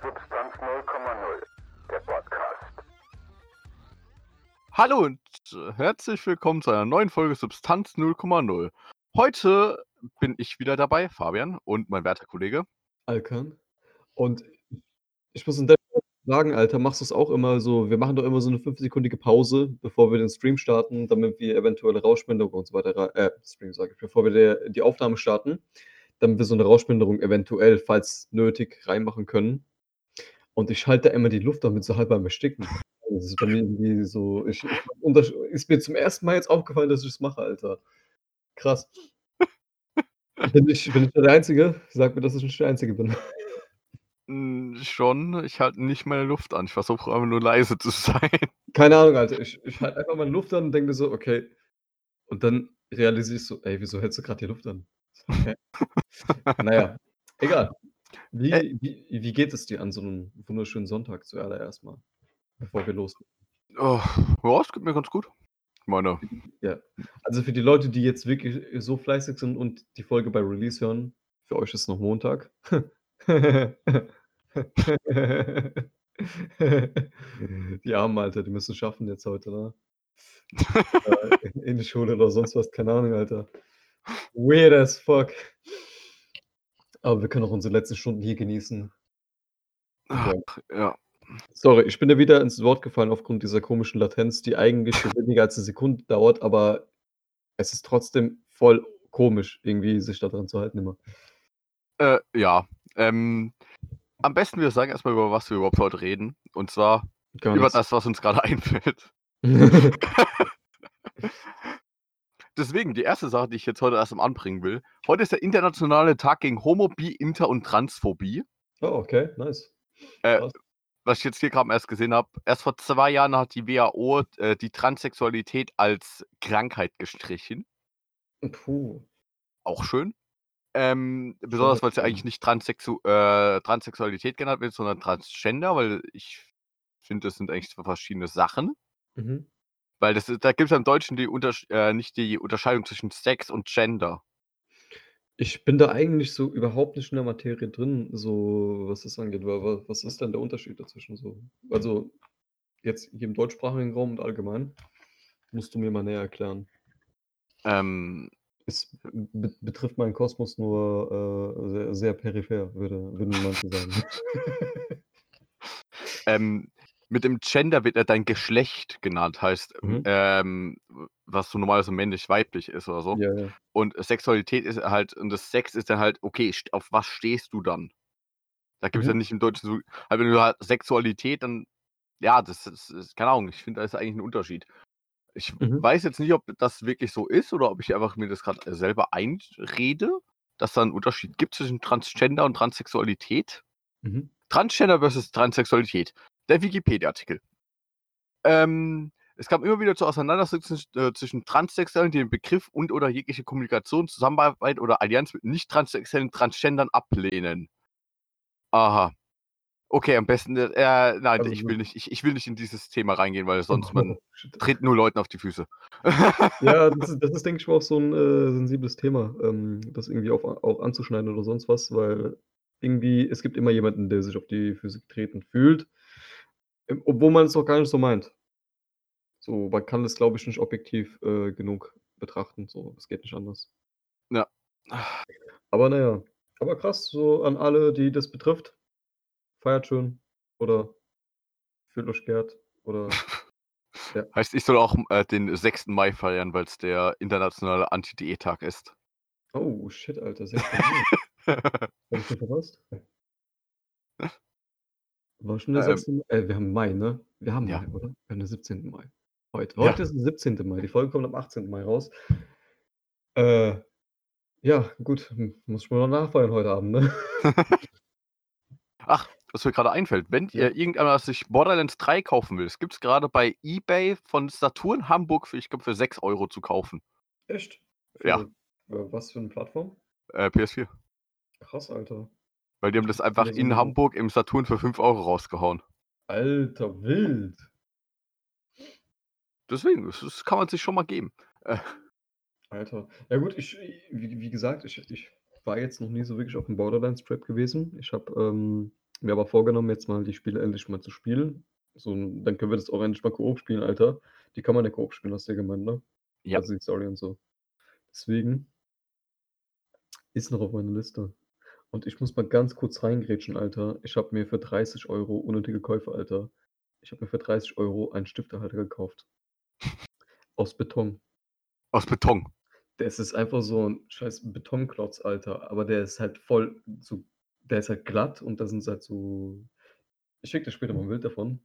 Substanz 0,0, der Podcast. Hallo und äh, herzlich willkommen zu einer neuen Folge Substanz 0,0. Heute bin ich wieder dabei, Fabian und mein werter Kollege. Alkan. Und ich muss in der sagen, Alter, machst du es auch immer so wir machen doch immer so eine fünfsekündige Pause, bevor wir den Stream starten, damit wir eventuelle Rauschminderung und so weiter äh, Stream sage ich, bevor wir der die Aufnahme starten, damit wir so eine Rauschminderung eventuell, falls nötig, reinmachen können. Und ich halte da immer die Luft damit so halb beim Ersticken. Das ist bei mir irgendwie so ich ich ist mir zum ersten Mal jetzt aufgefallen, dass ich das mache, Alter. Krass. Bin ich bin ich der Einzige? Sag mir, dass ich nicht der Einzige bin. Hm, schon, ich halte nicht meine Luft an. Ich versuche einfach nur leise zu sein. Keine Ahnung, Alter. Ich ich halte einfach meine Luft an und denke mir so: „Okay.“ Und dann realisiere ich so: „Ey, wieso hältst du grad die Luft an?“ Okay. Na ja, egal. Wie Äh wie wie geht es dir an so 'nem wunderschönen Sonntag zuallererst mal, bevor wir loslegen? Oh, ja, es geht mir ganz gut. Ich meine Ja. Also, für die Leute, die jetzt wirklich so fleißig sind und die Folge bei Release hören, für euch ist noch Montag. Die Armen, Alter, die müssen schaffen jetzt heute, ne? Äh, in in die Schule oder sonst was, keine Ahnung, Alter. Weird as fuck. Aber wir können auch unsere letzten Stunden hier genießen. Ach, Ja. Sorry, ich bin dir wieder ins Wort gefallen aufgrund dieser komischen Latenz, die eigentlich weniger als 'ne Sekunde dauert, aber es ist trotzdem voll komisch, irgendwie sich da dran zu halten immer. Äh, ja. Ähm, am besten wir sagen erst mal, über was wir überhaupt heute reden. Und zwar Gar über nichts. das, was uns grade einfällt. Deswegen, die erste Sache, die ich jetzt heute erst mal anbringen will. Heute ist der internationale Tag gegen Homo, Bi, Inter und Transphobie. Oh, okay, nice. Äh, was ich jetzt hier grad erst gesehen habe, erst vor 2 Jahren hat die WHO, äh, die Transsexualität als Krankheit gestrichen. Puh. Auch schön. Ähm, besonders, weil's ja heftig. eigentlich nicht Transsexu äh, Transsexualität genannt wird, sondern Transgender, weil ich finde, das sind eigentlich 2 verschiedene Sachen. Mhm. Weil das da gibt's ja im Deutschen die Untersch äh, nicht die Unterscheidung zwischen Sex und Gender. Ich bin da eigentlich so überhaupt nicht in der Materie drin, so was das angeht. Wa wa was ist denn der Unterschied dazwischen so? Also, jetzt hier im deutschsprachigen Raum und allgemein? Musst du mir mal näher erklären. Ähm Es be betrifft meinen Kosmos nur, äh, sehr sehr peripher, würde würden manche sagen. Ähm, mit dem Gender wird ja dein Geschlecht genannt, heißt, Mhm. ähm, was so normalerweise männlich-weiblich ist oder so. Ja, ja. Und Sexualität ist halt und das Sex ist dann halt, okay, auf was stehst du dann? Da gibt's ja Mhm. nicht im Deutschen so halt, wenn du halt Sexualität, dann ja, das ist ist keine Ahnung, ich finde, da ist eigentlich 'n Unterschied. Ich Mhm. weiß jetzt nicht, ob das wirklich so ist oder ob ich einfach mir das grad selber einrede, dass da 'n Unterschied gibt zwischen Transgender und Transsexualität. Mhm. Transgender versus Transsexualität. Der Wikipedia-Artikel. Ähm, es kam immer wieder zu Auseinandersetzungen äh, zwischen Transsexuellen, die den Begriff und/oder jegliche Kommunikation, Zusammenarbeit oder Allianz mit nicht transsexuellen Transgendern ablehnen. Aha. Okay, am besten, äh, nein, Also ich will nicht ich ich will nicht in dieses Thema reingehen, weil sonst man Oh, tritt nur Leuten auf die Füße. Ja, das ist das ist, denke ich mal, auch so 'n, äh, sensibles Thema, ähm, das irgendwie auf auch anzuschneiden oder sonst was, weil irgendwie es gibt immer jemanden, der sich auf die Füße getreten fühlt, obwohl man es auch gar nicht so meint. So, man kann das, glaube ich, nicht objektiv, äh, genug betrachten, so. Es geht nicht anders. Ja. Aber na ja. Aber krass, so an alle, die das betrifft. Feiert schön oder fühlt euch geehrt oder ja. Heißt, ich soll auch, äh, den 6. Mai feiern, weil's der internationale Anti-Diät-Tag ist. Oh, shit, Alter, 6. Mai. Habe ich verpasst? War schon der Ähm 6. Mai? Äh, wir haben Mai, ne? Wir haben Ja. Mai, oder? Wir haben den 17. Mai. Heute. Ja. Heute ist der 17. Mai. Die Folge kommt am 18. Mai raus. Äh, ja, gut, hm, muss ich mal noch nachfeiern heute Abend, ne? Ach, was mir grade einfällt, wenn Ja. ihr irgendeiner sich Borderlands 3 kaufen will, das gibt's grade bei eBay von Saturn Hamburg für ich glaube, für 6 € zu kaufen. Echt? Ja. Für, äh, was für 'ne Plattform? Äh, PS4. Krass, Alter. Weil die haben das einfach in Hamburg im Saturn für 5 € rausgehauen. Alter, wild. Deswegen, das das kann man sich schon mal geben. Äh. Alter. Ja gut, ich wie wie gesagt, ich ich war jetzt noch nie so wirklich auf 'm Borderlands Trip gewesen. Ich habe, ähm Mir aber vorgenommen, jetzt mal die Spiele endlich mal zu spielen. So, dann können wir das auch endlich mal Koop spielen, Alter. Die kann man ja Koop spielen, hast du ja gemeint, ne? Ja. Also die Story und so. Deswegen ist noch auf meiner Liste. Und ich muss mal ganz kurz reingrätschen, Alter. Ich habe mir für 30 Euro unnötige Käufe, Alter. Ich habe mir für 30 Euro einen Stifterhalter gekauft. Aus Beton. Aus Beton. Das ist einfach so ein scheiß Betonklotz, Alter. Aber der ist halt voll so, der ist halt glatt und da sind halt so. Ich schicke dir später mal ein Bild davon.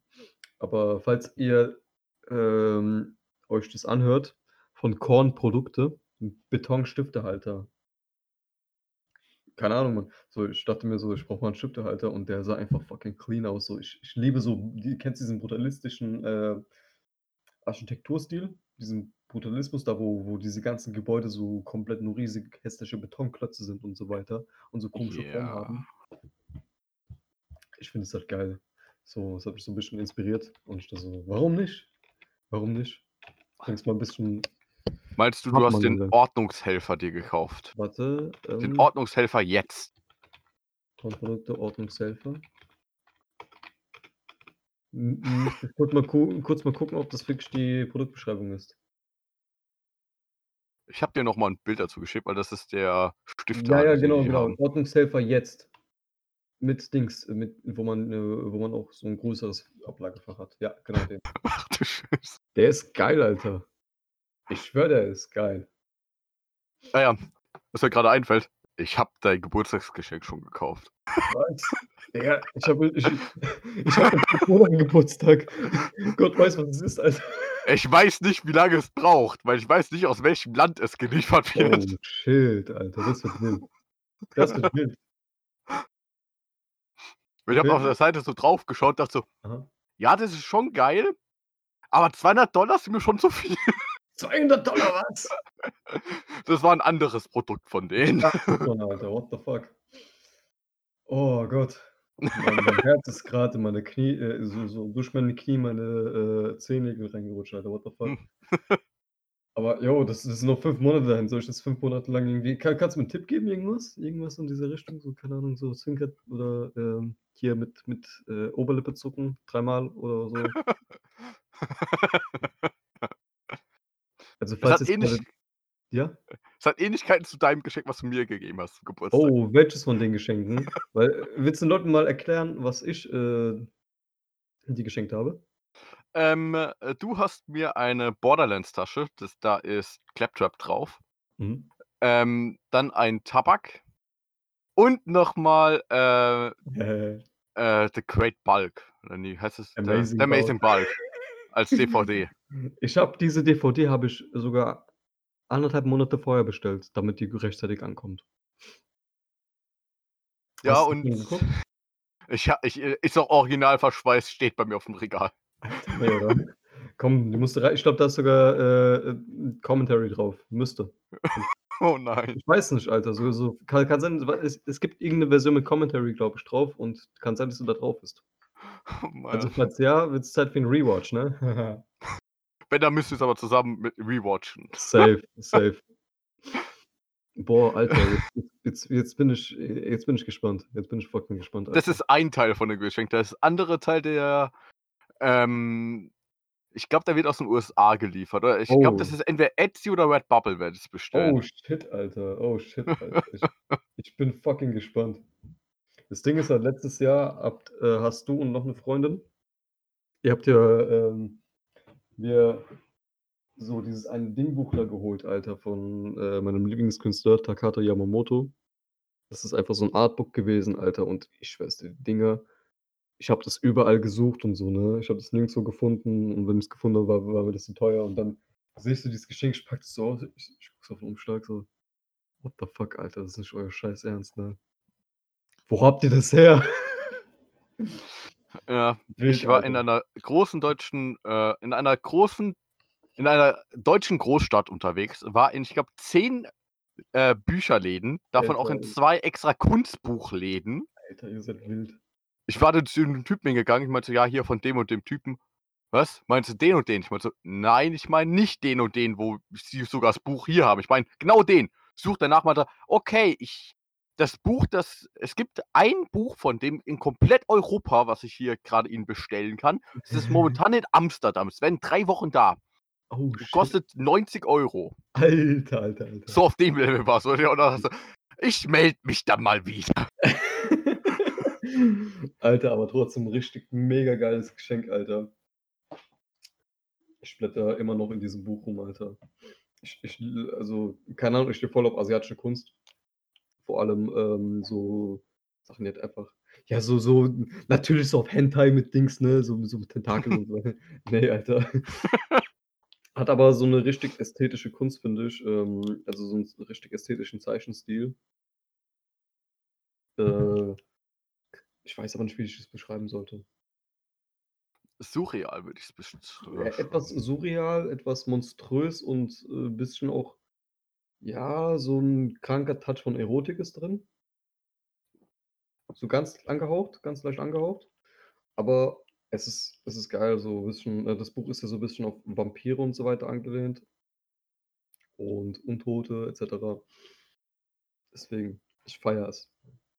Aber falls ihr ähm, euch das anhört, von Korn Produkte, Betonstiftehalter. Keine Ahnung, Mann. So, ich dachte mir so, ich brauche mal einen Stiftehalter und der sah einfach fucking clean aus. So, ich, ich liebe so, die, kennst du diesen brutalistischen äh, Architekturstil? Diesen Brutalismus, da wo, wo diese ganzen Gebäude so komplett nur riesig hässliche Betonklötze sind und so weiter und so komische Formen Ja. haben. Ich finde es halt geil. So, das hat mich so ein bisschen inspiriert und ich dachte so, warum nicht? Warum nicht? Bringst mal ein bisschen, Meinst du, Hat du hast den gesagt. Ordnungshelfer dir gekauft? warte, Den ähm, Ordnungshelfer jetzt. Kornprodukte, Ordnungshelfer. Kurz mal, kurz mal gucken, ob das wirklich die Produktbeschreibung ist. Ich habe dir noch mal ein Bild dazu geschickt, weil das ist der Stift. Ja, ja, genau, genau. Ordnungshelfer jetzt. Mit Dings, mit, wo man, wo man auch so ein größeres Ablagefach hat. Ja, genau den. Ach du Scheiße. Der ist geil, Alter. Ich schwöre, der ist geil. Naja, was mir gerade einfällt, ich habe dein Geburtstagsgeschenk schon gekauft. Was? Digga, ich habe ich, ich hab Geburtstag. Gott weiß, was es ist, Alter. Ich weiß nicht, wie lange es braucht, weil ich weiß nicht, aus welchem Land es geliefert wird. Oh, shit, Alter, das wird wild. Das wird wild. ich habe auf der Seite so drauf geschaut, dachte so, Aha. ja, das ist schon geil, aber 200 Dollar sind mir schon zu viel. 200 Dollar, was? Das war ein anderes Produkt von denen. Mal, Alter, what the fuck? Oh Gott. Mein, mein Herz ist gerade in meine Knie, äh, so, so durch meine Knie meine äh, Zehennägel reingerutscht, Alter, what the fuck? Aber, yo, das ist noch fünf Monate dahin. Soll ich das fünf Monate lang irgendwie. Kann, kannst du mir einen Tipp geben, irgendwas? Irgendwas in dieser Richtung? So, keine Ahnung, so Zwinkert oder ähm, hier mit, mit äh, Oberlippe zucken, dreimal oder so. Also, Es falls hat, es ähnlich, Ja? es hat Ähnlichkeiten zu deinem Geschenk, was du mir gegeben hast zum Geburtstag. Oh, welches von den Geschenken? Weil, äh, willst du den Leuten mal erklären, was ich äh, die geschenkt habe? Ähm, äh, du hast mir eine Borderlands-Tasche, das, da ist Claptrap drauf. Mhm. Ähm, dann ein Tabak und nochmal äh, Äh, äh, The Great Bulk. Oder nee, heißt es? The- Amazing The Amazing Bulk. Als DVD. ich habe diese DVD habe ich sogar anderthalb Monate vorher bestellt, damit die rechtzeitig ankommt. ja, Hast du und ich, ich, äh, ist auch original verschweißt, steht bei mir auf dem Regal. Nee? Komm, die musste rein. Ich glaube, da ist sogar äh, ein Commentary drauf. Müsste. Oh nein. Ich weiß nicht, Alter. So, so, kann, kann sein, es, es gibt irgendeine Version mit Commentary, glaube ich, drauf und kann sein, dass du da drauf bist. Oh. Also, falls ja, wird es Zeit für einen Rewatch, ne? Wenn, dann müsst ihr es aber zusammen mit rewatchen. Safe, safe. Boah, Alter, jetzt, jetzt, jetzt, bin ich, jetzt bin ich gespannt. Jetzt bin ich fucking gespannt. Das Alter. ist ein Teil von dem Geschenk. Das andere Teil, der, ähm, ich glaube, der wird aus den USA geliefert. Oder ich glaube, das Oh. ist entweder Etsy oder Redbubble, werde ich es bestellen. Oh shit, Alter. Oh shit, Alter. Ich, ich bin fucking gespannt. Das Ding ist halt, letztes Jahr habt, äh, hast du und noch eine Freundin, ihr habt ja ähm, mir so dieses eine Dingbuch da geholt, Alter, von äh, meinem Lieblingskünstler Takato Yamamoto. Das ist einfach so ein Artbook gewesen, Alter, und ich schwör's dir, die Dinger, ich habe das überall gesucht und so, ne? Ich habe das nirgendwo gefunden und wenn ich es gefunden habe, war, war mir das zu teuer und dann ich so dieses Geschenk, ich pack das so aus, ich, ich guck's auf den Umschlag so, what the fuck, Alter, das ist nicht euer Scheiß Ernst, ne? Wo habt ihr das her? Ja, Wild, ich war in einer großen deutschen, äh, in einer großen, in einer deutschen Großstadt unterwegs, war in, ich glaube, zehn äh, Bücherläden, davon auch in zwei extra Kunstbuchläden. Alter, ihr seid wild. Ich war dann zu dem Typen hingegangen, ich meinte, ja, hier von dem und dem Typen. Was? Meinst du den und den? Ich meinte, so, nein, ich meine nicht den und den, wo sie sogar das Buch hier haben. Ich meine genau den. Sucht danach, meinte, okay, ich das Buch, das es gibt ein Buch von dem in komplett Europa, was ich hier gerade Ihnen bestellen kann. Es ist momentan in Amsterdam. Es werden 3 Wochen da. Oh. Kostet 90 €. Alter, Alter, Alter. So auf dem Level war's, oder? Oder „Ich melde mich dann mal wieder.“ Alter, aber trotzdem richtig mega geiles Geschenk, Alter. Ich blättere immer noch in diesem Buch rum, Alter. Ich ich also, keine Ahnung, ich stehe voll auf asiatische Kunst. Vor allem, ähm, so Sachen, halt einfach ja, so so natürlich so auf Hentai mit Dings, ne, so so mit Tentakeln und so. Ne, Alter. Hat aber so 'ne richtig ästhetische Kunst, finde ich, ähm, also so 'n s richtig ästhetischen Zeichenstil. Äh, ich weiß aber nicht, wie ich das beschreiben sollte. Surreal würde ich's besch E äh, etwas surreal, etwas monströs und, äh, bisschen auch ja, so 'n kranker Touch von Erotik ist drin. So ganz angehaucht, ganz leicht angehaucht. Aber es ist es ist geil, so bisschen äh, das Buch ist ja so 'n bisschen auf Vampire und so weiter angelehnt. Und Untote et cetera. Deswegen, ich feiere es.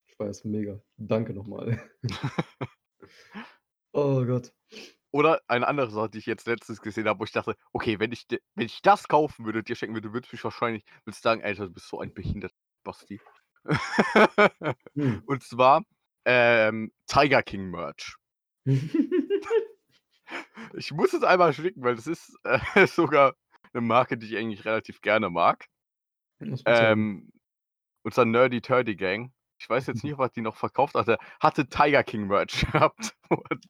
Ich feiere es mega. Danke noch mal. Oh Gott. Oder eine andere Sache, die ich jetzt letztens gesehen habe, wo ich dachte: „Okay, wenn ich wenn ich das kaufen würde dir schenken würde, würdest du mich wahrscheinlich würdest sagen: ‚Alter, du bist so ein behinderter Basti.'“ Hm. Und zwar, ähm, Tiger King Merch. Ich muss es einmal schicken, weil das ist, äh, sogar 'ne Marke, die ich eigentlich relativ gerne mag. Was? Ähm, unser Nerdy Turdy Gang. Ich weiß jetzt nicht, ob er die noch verkauft hatte, hatte Tiger King Merch gehabt. Und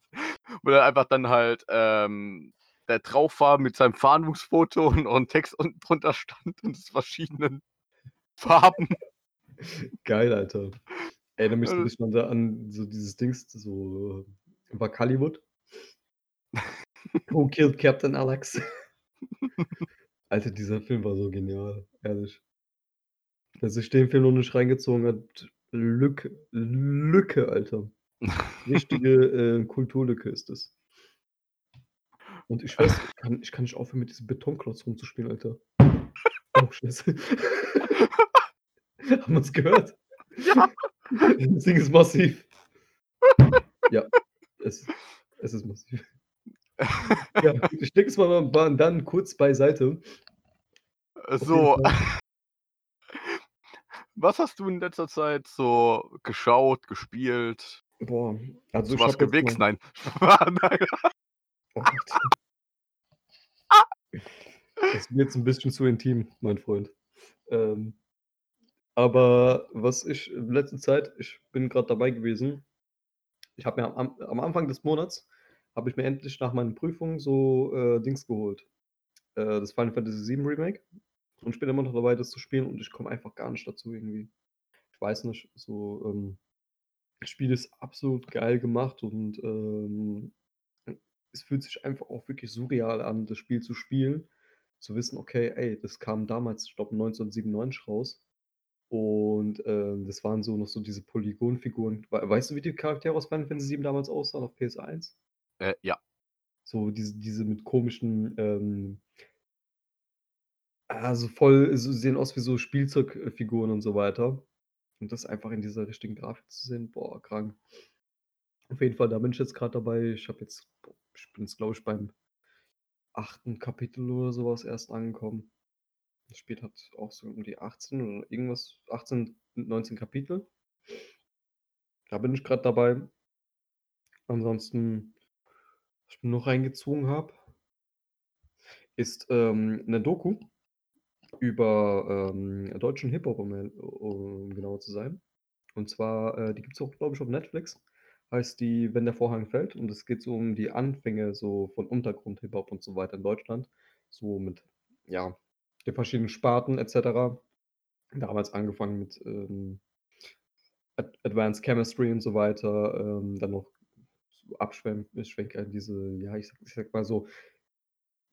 wo dann einfach dann halt, ähm, der drauf war mit seinem Fahndungsfoto und 'n Text unten drunter stand und es verschiedenen Farben. Geil, Alter. Erinnert mich so 'n Äh. bisschen an da an so dieses Dings, so Wakaliwood. „Who killed Captain Alex?“ Alter, dieser Film war so genial, ehrlich. Wer sich den Film noch nicht reingezogen hat, Lücke Lücke, Alter. Richtige, äh, Kulturlücke ist das. Und ich weiß, ich kann ich kann nicht aufhören, mit diesem Betonklotz rumzuspielen, Alter. Oh, Scheiße. Hat man's gehört? Ja. Das Ding ist massiv. Ja, es es ist massiv. Ja, ich lege es mal dann kurz beiseite. So. Was hast du in letzter Zeit so geschaut, gespielt? Boah, also Hast du was gewichst? Nein. Nein. Oh Gott. Das wird jetzt 'n bisschen zu intim, mein Freund. Ähm, aber was ich in letzter Zeit ich bin grad dabei gewesen ich habe mir am am Anfang des Monats habe ich mir endlich nach meinen Prüfungen so, äh, Dings geholt, äh, das Final Fantasy VII Remake. Und ich bin immer noch dabei, das zu spielen und ich komme einfach gar nicht dazu irgendwie. Ich weiß nicht, so, ähm, das Spiel ist absolut geil gemacht und, ähm, es fühlt sich einfach auch wirklich surreal an, das Spiel zu spielen. Zu wissen: „Okay, ey, das kam damals, ich glaube 1997 raus.“ Und, ähm, das waren so noch so diese Polygonfiguren. Wei weißt du, wie die Charaktere aus Final Fantasy VII damals aussahen auf PS1? Äh, ja. So diese diese mit komischen, ähm ah, so voll so sehen aus wie so Spielzeug äh, Figuren und so weiter. Und das einfach in dieser richtigen Grafik zu sehen, boah, krank. Auf jeden Fall, da bin ich jetzt grad dabei. Ich habe jetzt ich bin jetzt, glaube ich, beim 8. Kapitel oder so was erst angekommen. Das Spiel hat auch so um die 18 oder irgendwas 18, 19 Kapitel. Da bin ich grad dabei. Ansonsten, was ich mir noch reingezogen habe ist, ähm, 'ne Doku über, ähm, deutschen Hip-Hop, um e um genauer zu sein. Und zwar, äh, die gibt's auch, glaube ich, auf Netflix. Heißt die „Wenn der Vorhang fällt“ und es geht so um die Anfänge so von Untergrund-Hip-Hop und so weiter in Deutschland. So mit, ja, den verschiedenen Sparten et cetera. Damals angefangen mit, ähm, Ad Advanced Chemistry und so weiter, ähm, dann noch so Abschwen Schwenker in diese ja, ich sage ich sage mal so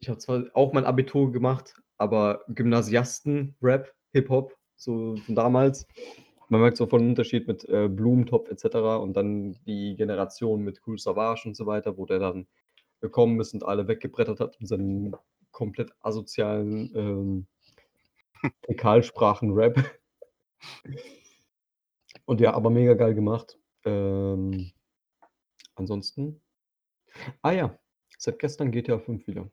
ich habe zwar auch mein Abitur gemacht, aber Gymnasiasten-Rap, Hip-Hop, so von damals. Man merkt so voll 'n Unterschied mit, äh, Blumentopf et cetera und dann die Generation mit Kool Savas und so weiter, wo der dann gekommen ist und alle weggebrettert hat mit seinem komplett asozialen, ähm, Fäkalsprachen-Rap. Und ja, aber mega geil gemacht. Ähm, ansonsten ah ja, seit gestern GTA 5 wieder.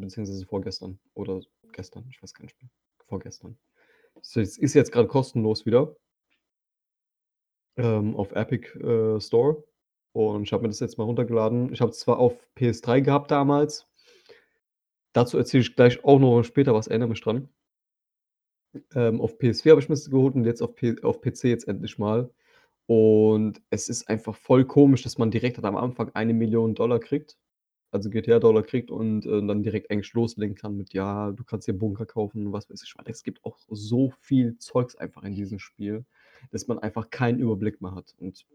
Beziehungsweise vorgestern oder gestern, ich weiß gar nicht mehr. Vorgestern. Es ist jetzt grade kostenlos wieder ähm, auf Epic, äh, Store und ich habe mir das jetzt mal runtergeladen. Ich habe es zwar auf PS3 gehabt damals. Dazu erzähle ich gleich auch noch später was, erinnere mich dran. Ähm, auf PS4 habe ich mir's geholt und jetzt auf P auf PC jetzt endlich mal. Und es ist einfach voll komisch, dass man direkt am Anfang 1.000.000 kriegt, also GTA-Dollar kriegt und, äh, dann direkt eigentlich loslegen kann mit: „Ja, du kannst dir Bunker kaufen“, was weiß ich. Es gibt auch so viel Zeugs einfach in diesem Spiel, dass man einfach keinen Überblick mehr hat und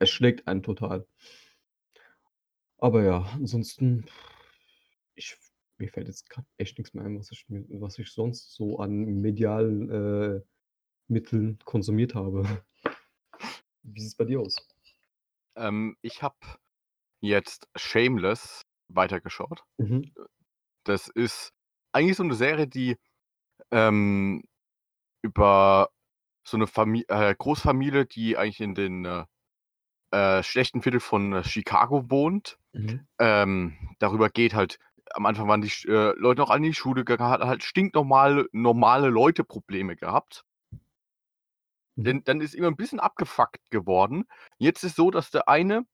es schlägt einen total. Aber ja, ansonsten ich mir fällt jetzt grad echt nix mehr ein, was ich was ich sonst so an medialen, äh, Mitteln konsumiert habe. Wie sieht's bei dir aus? Ähm, ich habe jetzt Shameless weitergeschaut. Mhm. Das ist eigentlich so 'ne Serie, die, ähm, über so 'ne Famil äh, Großfamilie, die eigentlich in den, äh, äh, schlechten Viertel von, äh, Chicago wohnt. Mhm. Ähm, darüber geht halt am Anfang waren die äh, Leute noch in die Schule gegangen, hatten halt stinknormale normale Leute Probleme gehabt. Mhm. Denn dann ist immer 'n bisschen abgefuckt geworden. Jetzt ist so, dass der eine,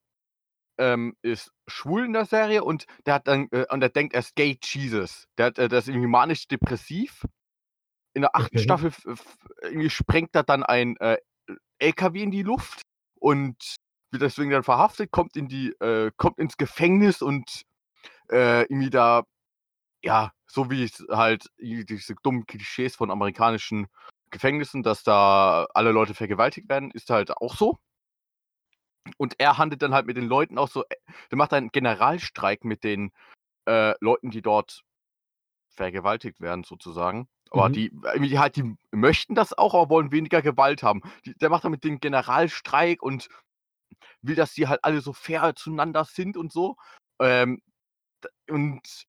ähm, ist schwul in der Serie und der hat dann äh, und der denkt, er ist Gay Jesus. Der hat äh, der ist irgendwie manisch-depressiv. In der 8. Okay. Staffel irgendwie sprengt er dann ein, äh, LKW in die Luft und wird deswegen dann verhaftet, kommt in die äh, kommt ins Gefängnis und, äh, irgendwie da ja, so wie es halt diese dummen Klischees von amerikanischen Gefängnissen, dass da alle Leute vergewaltigt werden, ist halt auch so. Und er handelt dann halt mit den Leuten auch so äh, der macht einen Generalstreik mit den, äh, Leuten, die dort vergewaltigt werden sozusagen. Aber Mhm. die irgendwie halt die möchten das auch, aber wollen weniger Gewalt haben. Die der macht dann mit denen Generalstreik und will, dass die halt alle so fair zueinander sind und so. Ähm, und,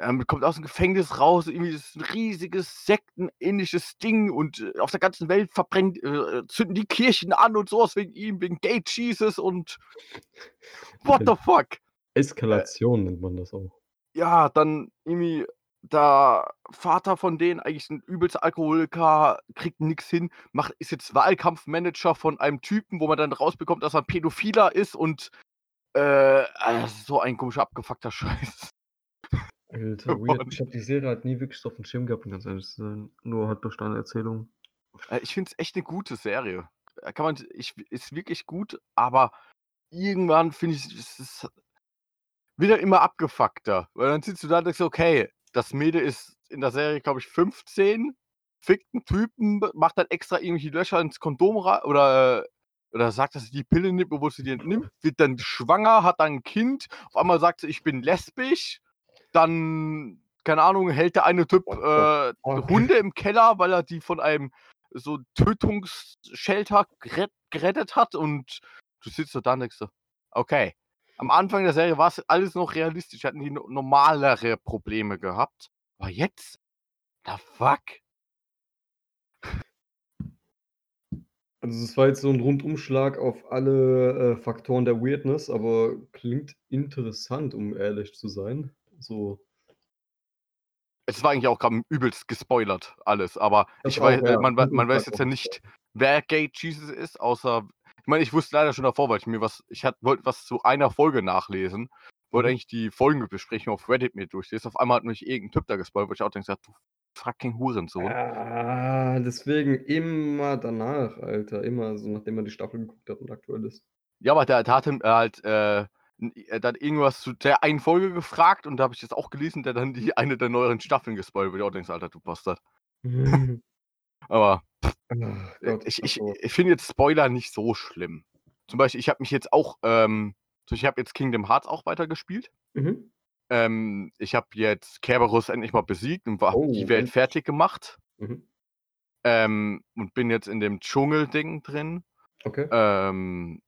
ähm, kommt aus'm Gefängnis raus, irgendwie ist 'n riesiges sektenähnliches Ding und, äh, auf der ganzen Welt verbrennt äh, äh, zünden die Kirchen an und so was wegen ihm, wegen Gay Jesus und what the fuck? Äh Eskalation nennt man das auch. Ja, dann irgendwie der Vater von denen, eigentlich 'n übelster Alkoholiker, kriegt nix hin, macht ist jetzt Wahlkampfmanager von einem Typen, wo man dann rausbekommt, dass er Pädophiler ist und, äh, ah, so ein komischer, abgefuckter Scheiß. Alter, weird. Ich habe die Serie halt nie wirklich so aufm Schirm gehabt, um ganz ehrlich zu sein. Nur halt durch deine Erzählung. Äh, ich finde es echt 'ne gute Serie. Äh, kann man ich ist wirklich gut, aber irgendwann finde ich, es ist halt immer abgefuckter, weil dann sitzt du da und denkst „Okay, das Mädel ist in der Serie, glaube ich, 15, fickt 'n Typen, macht dann extra irgendwelche Löcher ins Kondom oder, äh oder sagt, dass sie die Pille nimmt, obwohl sie die nimmt, wird dann schwanger, hat dann 'n Kind. Auf einmal sagt sie: „Ich bin lesbisch.“ Dann, keine Ahnung, hält der eine Typ, äh? Hunde im Keller, weil er die von einem so Tötungs-Shelter gerett gerettet hat und du sitzt so da und denkst so: „Okay.“ Am Anfang der Serie war's alles noch realistisch, hatten die no normalere Probleme gehabt. Aber jetzt? The fuck? Also, es war jetzt so 'n Rundumschlag auf alle, äh, Faktoren der Weirdness, aber klingt interessant, um ehrlich zu sein. So Es war eigentlich auch grad übelst gespoilert alles, aber Das ich auch, wei äh, ja. man man weiß jetzt ja nicht, wer Gay Jesus ist, außer ich meine, ich wusste leider schon davor, weil ich mir was ich hat wollte was zu einer Folge nachlesen, wollte Mhm. eigentlich die Folgenbesprechung auf Reddit mir durchlesen. Auf einmal hat mich irgend 'n Typ da gespoilert, wo ich auch denke so: „Du fucking Hurensohn.“ Ah, deswegen immer danach, Alter, immer so, nachdem man die Staffel geguckt hat und aktuell ist. Ja, aber der der hatte halt, äh, n äh, der hat irgendwas zu der einen Folge gefragt und da habe ich das auch gelesen, der dann die eine der neueren Staffeln gespoilert, wo ich auch „Alter, du Bastard.“ Aber Ach äh, Gott, ich ich ich finde jetzt Spoiler nicht so schlimm. Zum Beispiel, ich habe mich jetzt auch, ähm ich habe jetzt Kingdom Hearts auch weitergespielt. Mhm. Ähm, ich habe jetzt Kerberos endlich mal besiegt und habe die Oh, Welt endlich. fertig gemacht. Mhm. Ähm, und bin jetzt in dem Dschungelding drin. Okay. Ähm,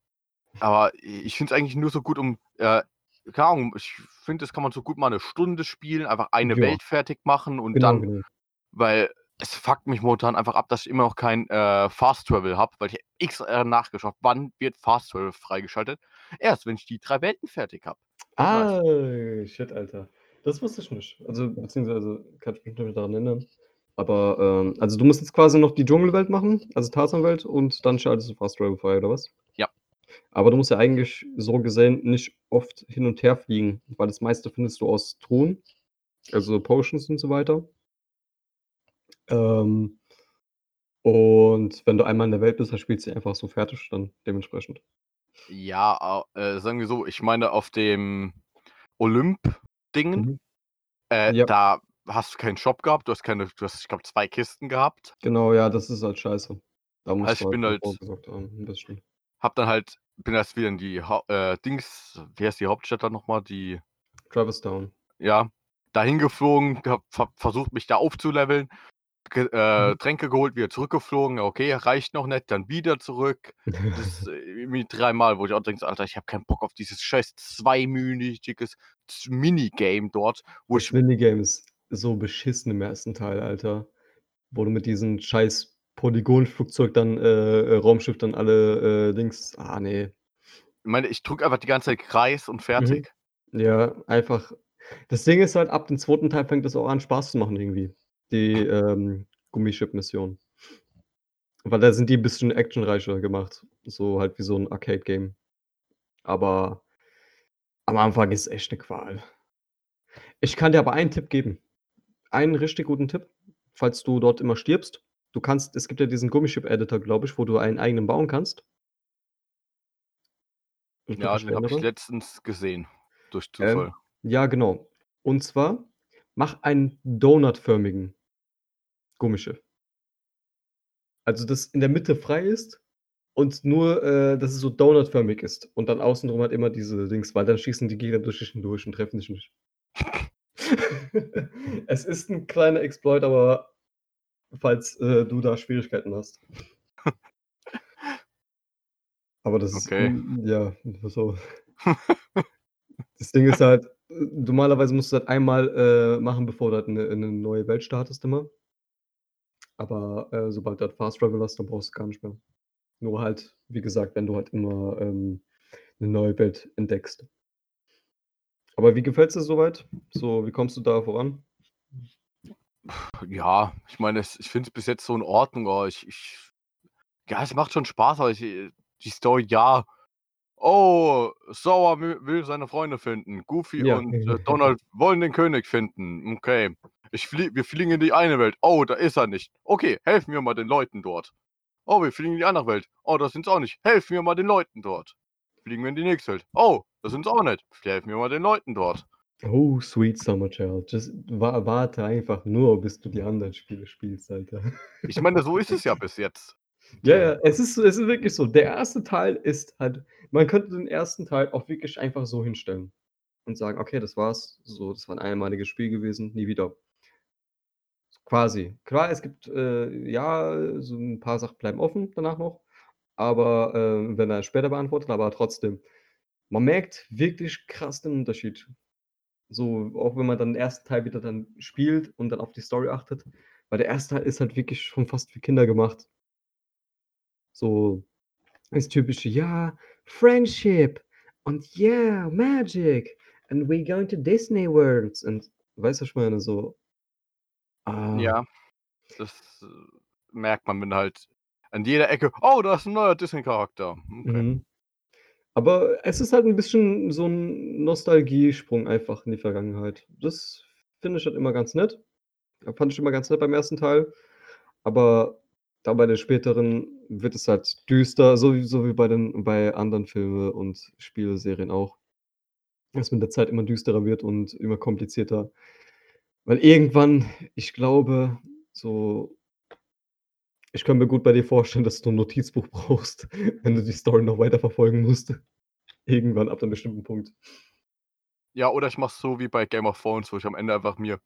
aber ich finde es eigentlich nur so gut, um, äh keine Ahnung, ich finde, das kann man so gut mal 'ne Stunde spielen, einfach eine Ja. Welt fertig machen und Genau, dann genau. weil es fuckt mich momentan einfach ab, dass ich immer noch kein äh, Fast Travel habe, weil ich XR nachgeschaut, wann wird Fast Travel freigeschaltet? Erst, wenn ich die drei Welten fertig habe. Ah, shit, Alter. Das wusste ich nicht. Also, beziehungsweise kann ich mich nicht mehr daran erinnern. Aber, ähm, also du musst jetzt quasi noch die Dschungelwelt machen, also Tarzanwelt, und dann schaltest du Fast Travel frei, oder was? Aber du musst ja eigentlich so gesehen nicht oft hin und her fliegen, weil das meiste findest du aus Truhen, also Potions und so weiter. Ähm, und wenn du einmal in der Welt bist, dann spielst du einfach so fertig dann dementsprechend. Ja, äh, sagen wir so, ich meine auf dem Olymp-Dingen, Mhm. äh, Ja. da hast du keinen Shop gehabt, du hast keine, du hast, ich glaube, zwei Kisten gehabt. Genau, ja, das ist halt scheiße. Da musst Also ich du bin halt halt- haben, ein bisschen. Hab dann halt, bin erst wieder in die Hau äh, Dings, wie heißt die Hauptstadt dann nochmal? Die, Travis Down. ja, dahin geflogen, hab versucht mich da aufzuleveln, ge äh, Mhm. Tränke geholt, wieder zurückgeflogen, okay, reicht noch nicht, dann wieder zurück. Das äh, irgendwie dreimal, wo ich auch denke, Alter, ich habe keinen Bock auf dieses scheiß zweiminütiges Minigame dort, wo Das ich Minigame ist so beschissen im ersten Teil, Alter. Wo du mit diesem scheiß Polygonflugzeug dann, äh, äh, Raumschiff dann alle, äh, Dings ah, ne. meine, ich drücke einfach die ganze Zeit Kreis und Mhm. fertig. Ja, einfach das Ding ist halt, ab dem zweiten Teil fängt es auch an, Spaß zu machen irgendwie, die, ähm, Gummichip-Mission. Weil da sind die 'n bisschen actionreicher gemacht, so halt wie so 'n Arcade-Game. Aber am Anfang ist echt 'ne Qual. Ich kann dir aber einen Tipp geben. Einen richtig guten Tipp, falls du dort immer stirbst. Du kannst es gibt ja diesen Gummichip-Editor, glaube ich, wo du einen eigenen bauen kannst. Ich Ja, den habe ich letztens gesehen, durch Zufall. Ähm, ja, genau. Und zwar mach einen donutförmigen Gummischiff. Also, das in der Mitte frei ist und nur, äh, dass es so donutförmig ist und dann außen drum halt immer diese Dings, weil dann schießen die Gegner durch dich hindurch und treffen dich nicht. Es ist 'n kleiner Exploit, aber falls, äh, du da Schwierigkeiten hast. Aber das ist Okay. hm, ja, so. Das Ding ist halt, normalerweise musst du halt einmal, äh, machen, bevor du halt 'ne 'ne neue Welt startest immer. Aber, äh, sobald du halt Fast Travel hast, dann brauchst du gar nicht mehr. Nur halt, wie gesagt, wenn du halt immer, ähm, 'ne neue Welt entdeckst. Aber wie gefällt's dir so weit? So, wie kommst du da voran? Ja, ich meine, es ich finde es bis jetzt so in Ordnung, aber ich ich ja, es macht schon Spaß, aber ich die Story, ja. Oh, Sauer wi will seine Freunde finden. Goofy Ja. und, äh, Donald wollen den König finden. Okay. Ich flie wir fliegen in die eine Welt. Oh, da ist er nicht. Okay, helfen wir mal den Leuten dort. Oh, wir fliegen in die andere Welt. Oh, da sind's auch nicht. Helfen wir mal den Leuten dort. Fliegen wir in die nächste Welt. Oh, da sind's auch nicht. Helfen wir mal den Leuten dort. Oh, sweet summer child. Just wa warte einfach nur, bis du die anderen Spiele spielst, Alter. Ich meine, so ist es ja bis jetzt. Ja, ja, es ist es ist wirklich so. Der erste Teil ist halt man könnte den ersten Teil auch wirklich einfach so hinstellen und sagen: „Okay, das war's. So, das war 'n einmaliges Spiel gewesen, nie wieder.“ Quasi. Klar, es gibt, äh, ja, so 'n paar Sachen bleiben offen danach noch, aber, äh, werden dann später beantwortet, aber trotzdem. Man merkt wirklich krass den Unterschied. So, auch wenn man dann den ersten Teil wieder dann spielt und dann auf die Story achtet, weil der erste Teil ist halt wirklich schon fast für Kinder gemacht. So das typische: „Ja, Friendship und yeah, Magic and we going to Disney Worlds“ und weißt du, was ich meine? So ah. Ja, das, äh, merkt man, wenn halt an jeder Ecke: „Oh, da ist 'n neuer Disney-Charakter.“ Okay. Mhm. Aber es ist halt 'n bisschen so 'n Nostalgiesprung einfach in die Vergangenheit. Das finde ich halt immer ganz nett. Fand ich immer ganz nett beim ersten Teil. Aber dann bei den späteren wird es halt düster, so wie so wie bei den bei anderen Filme und Spieleserien auch. Dass mit der Zeit immer düsterer wird und immer komplizierter. Weil irgendwann, ich glaube, so ich kann mir gut bei dir vorstellen, dass du 'n Notizbuch brauchst, wenn du die Story noch weiterverfolgen musst. Irgendwann ab 'nem bestimmten Punkt. Ja, oder ich mache es so wie bei Game of Thrones, wo ich am Ende einfach mir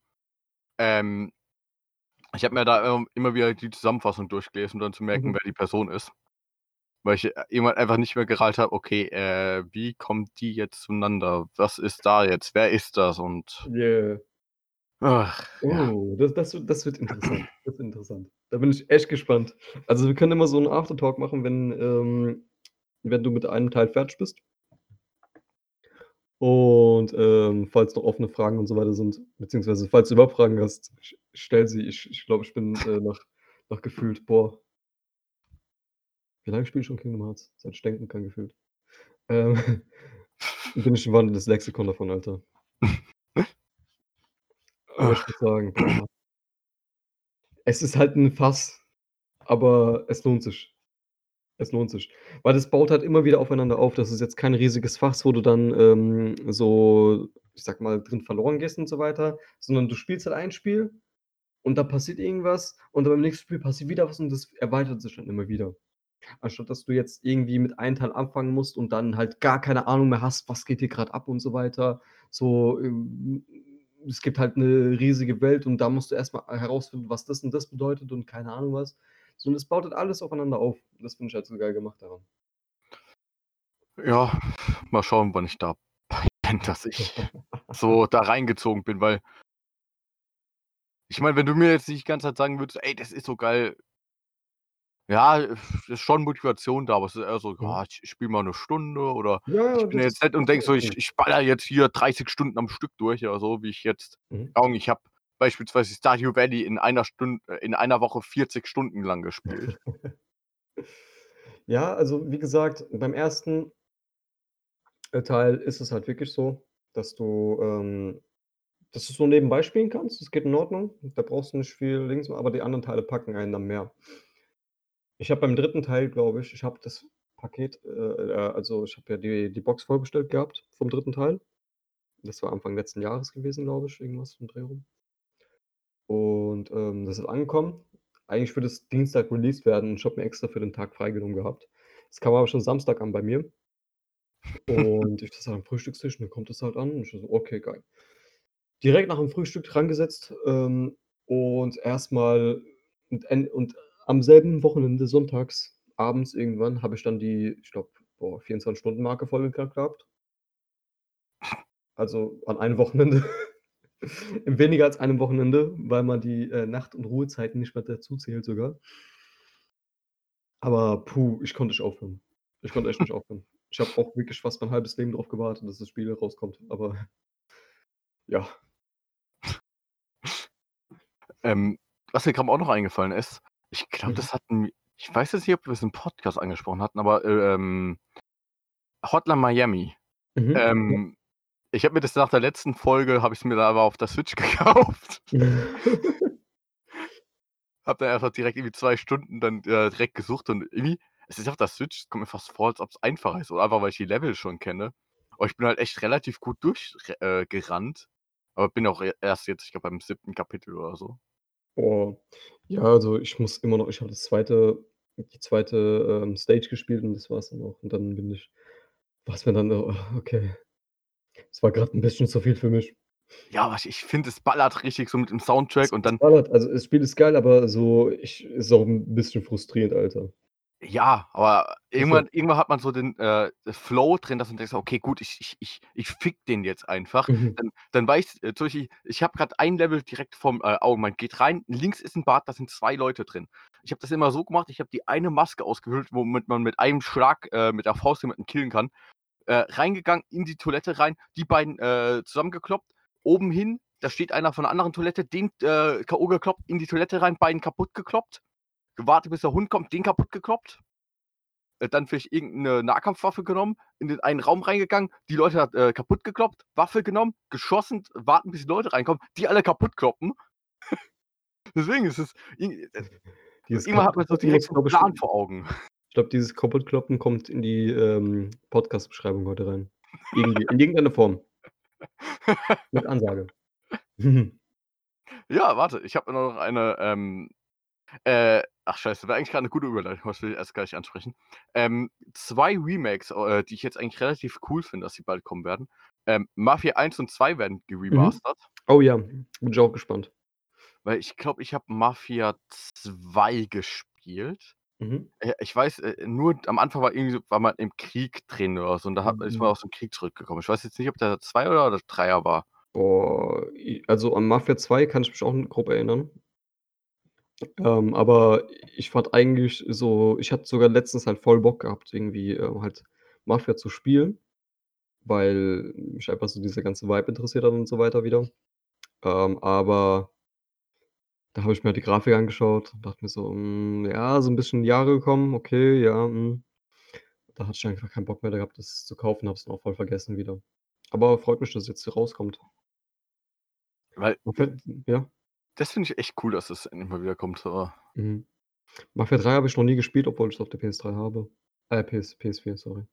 ähm, ich habe mir da, immer wieder die Zusammenfassung durchgelesen, um dann zu merken, Mhm. wer die Person ist. Weil ich, äh, irgendwann einfach nicht mehr gerallt habe: „Okay, äh, wie kommen die jetzt zueinander? Was ist da jetzt? Wer ist das?“ Und Yeah. Ach, ja. Oh, das das wird das wird interessant. Das wird interessant. Da bin ich echt gespannt. Also, wir können immer so 'n Aftertalk machen, wenn, ähm wenn du mit einem Teil fertig bist. Und, ähm, falls noch offene Fragen und so weiter sind, beziehungsweise falls du überhaupt Fragen hast, st stell sie. Ich ich glaube, ich bin, äh, nach nach gefühlt, boah wie lange spiele ich schon Kingdom Hearts? Seit ich denken kann gefühlt. Ähm, bin ich 'n wandelndes Lexikon davon, Alter. Aber ich muss sagen, es ist halt 'n Fass, aber es lohnt sich. Es lohnt sich. Weil das baut halt immer wieder aufeinander auf. Das ist jetzt kein riesiges Fass, wo du dann, ähm, so, ich sage mal, drin verloren gehst und so weiter, sondern du spielst halt ein Spiel und da passiert irgendwas und dann beim nächsten Spiel passiert wieder was und das erweitert sich dann immer wieder. Anstatt dass du jetzt irgendwie mit einem Teil anfangen musst und dann halt gar keine Ahnung mehr hast, was geht hier grad ab und so weiter. So, ähm, es gibt halt 'ne riesige Welt und da musst du erst mal herausfinden, was das und das bedeutet und keine Ahnung was. So, und es baut halt alles aufeinander auf. Das finde ich halt so geil gemacht daran. Ja, mal schauen, wann ich da bin, dass ich so da reingezogen bin, weil ich meine, wenn du mir jetzt nicht die ganze Zeit sagen würdest: „Ey, das ist so geil“ ja, ist schon Motivation da, aber es ist eher so: Mhm. „Ja, ich ich spiele mal 'ne Stunde“ oder Ja, ich bin jetzt nett und denke so: „Ich ich ballere jetzt hier 30 Stunden am Stück durch“ oder so, wie ich jetzt Mhm. ich habe beispielsweise Stardew Valley in einer Stund äh, in einer Woche 40 Stunden lang gespielt. Ja, also, wie gesagt, beim 1. äh, Teil ist es halt wirklich so, dass du, ähm dass du's so nebenbei spielen kannst. Das geht in Ordnung. Da brauchst du nicht viel links, aber die anderen Teile packen einen dann mehr. Ich habe beim 3. Teil, glaube ich ich habe das Paket, äh, äh, also, ich habe ja die die Box vorbestellt gehabt vom 3. Teil. Das war Anfang letzten Jahres gewesen, glaube ich, irgendwas 'n Dreh rum. Und, ähm, das ist angekommen. Eigentlich würde es Dienstag released werden. Ich habe mir extra für den Tag freigenommen gehabt. Es kam aber schon Samstag an bei mir. Und ich das am Frühstückstisch und dann kommt das halt an und ich so: „Okay, geil.“ Direkt nach dem Frühstück drangesetzt, ähm, und erst mal und und am selben Wochenende sonntags abends irgendwann habe ich dann die, ich glaube, boah, 24-Stunden-Marke voll geknackt gehabt. Also, an einem Wochenende. In weniger als einem Wochenende, weil man die, äh, Nacht und Ruhezeiten nicht mehr dazu zählt sogar. Aber puh, ich konnte nicht aufhören. Ich konnte echt nicht aufhören. Ich habe auch wirklich fast mein halbes Leben drauf gewartet, dass das Spiel rauskommt, aber ja. Ähm, was mir grad auch noch eingefallen ist, ich glaube, Mhm. das hatten ich weiß jetzt nicht, ob wir's im Podcast angesprochen hatten, aber, äh, ähm Hotline Miami. Mhm. Ähm, ich habe mir das nach der letzten Folge habe ich's mir da aber auf der Switch gekauft. Habe dann einfach direkt irgendwie 2 Stunden dann, äh, direkt gesucht und irgendwie es ist auf der Switch es kommt mir fast vor, als ob's einfacher ist oder einfach, weil ich die Level schon kenne. Aber ich bin halt echt relativ gut durch r äh, aber bin auch e erst jetzt, ich glaube, beim 7. Kapitel oder so. Oh, ja, also, ich muss immer noch ich habe das 2. die 2., ähm, Stage gespielt und das war's dann auch. Und dann bin ich war's mir dann, oh, okay. Es war grad 'n bisschen zu viel für mich. Ja, aber ich ich finde, es ballert richtig so mit dem Es Soundtrack und es dann ballert. Also, das Spiel ist geil, aber so ich ist auch 'n bisschen frustrierend, Alter. Ja, aber Ist so. irgendwann irgendwann hat man so den, äh, Flow drin, dass man denkt so: „Okay, gut, ich ich ich ich fick den jetzt einfach.“ Mhm. Dann dann weiß äh, zum Beispiel, ich habe grad ein Level direkt vorm, äh, Auge. Man geht rein, links ist 'n Bad, da sind 2 Leute drin. Ich habe das immer so gemacht, ich habe die eine Maske ausgewählt, womit man mit einem Schlag, äh, mit der Faust jemanden killen kann. Äh, reingegangen, in die Toilette rein, die beiden, äh, zusammengekloppt, oben hin, da steht einer von 'ner anderen Toilette, den, äh, K.O. gekloppt, in die Toilette rein, beiden kaputt gekloppt, gewartet, bis der Hund kommt, den kaputt gekloppt. Äh, dann vielleicht irgend 'ne Nahkampfwaffe genommen, in den einen Raum reingegangen, die Leute hat äh, kaputt gekloppt, Waffe genommen, geschossen, warten, bis die Leute reinkommen, die alle kaputt kloppen. Deswegen ist es äh, Dieses irgendwann hat man so direkt muss, so 'n glaube ich Plan vor Augen. ich glaube, dieses Kaputt-Kloppen kommt in die, ähm, Podcast-Beschreibung heute rein. Irgendwie in irgendeiner Form. Mit Ansage. Ja, warte, ich habe noch eine, ähm, äh ach Scheiße, wäre eigentlich grad 'ne gute Überleitung, was will ich erst gleich ansprechen. Ähm, 2 Remakes, äh, die ich jetzt eigentlich relativ cool finde, dass sie bald kommen werden. Ähm, Mafia 1 und 2 werden Mhm. geremastert. Oh ja, bin ich auch gespannt. Weil ich glaube, ich habe Mafia 2 gespielt. Mhm. Äh, ich weiß, äh, nur am Anfang war irgendwie so war man im Krieg drin oder so und da hat ist man Mhm. aus dem Krieg zurückgekommen. Ich weiß jetzt nicht, ob der 2er oder der 3er war. Boah, also an Mafia 2 kann ich mich auch grob erinnern. Ähm, aber ich fand eigentlich so ich hatte sogar letztens halt voll Bock gehabt, irgendwie, ähm, halt Mafia zu spielen, weil mich einfach so dieser ganze Vibe interessiert hat und so weiter wieder. Ähm, aber da habe ich mir halt die Grafik angeschaut und dachte mir so: „Hm, ja, so 'n bisschen in die Jahre gekommen, okay, ja, hm.“ Da hatte ich einfach keinen Bock mehr gehabt, das zu kaufen, habe es dann auch voll vergessen wieder. Aber freut mich, dass es jetzt hier rauskommt. Weil Okay, ja? Das finde ich echt cool, dass das endlich mal wieder kommt, so. Mhm. Mafia 3 habe ich noch nie gespielt, obwohl ich's auf der PS3 habe. Äh, PS PS4, sorry.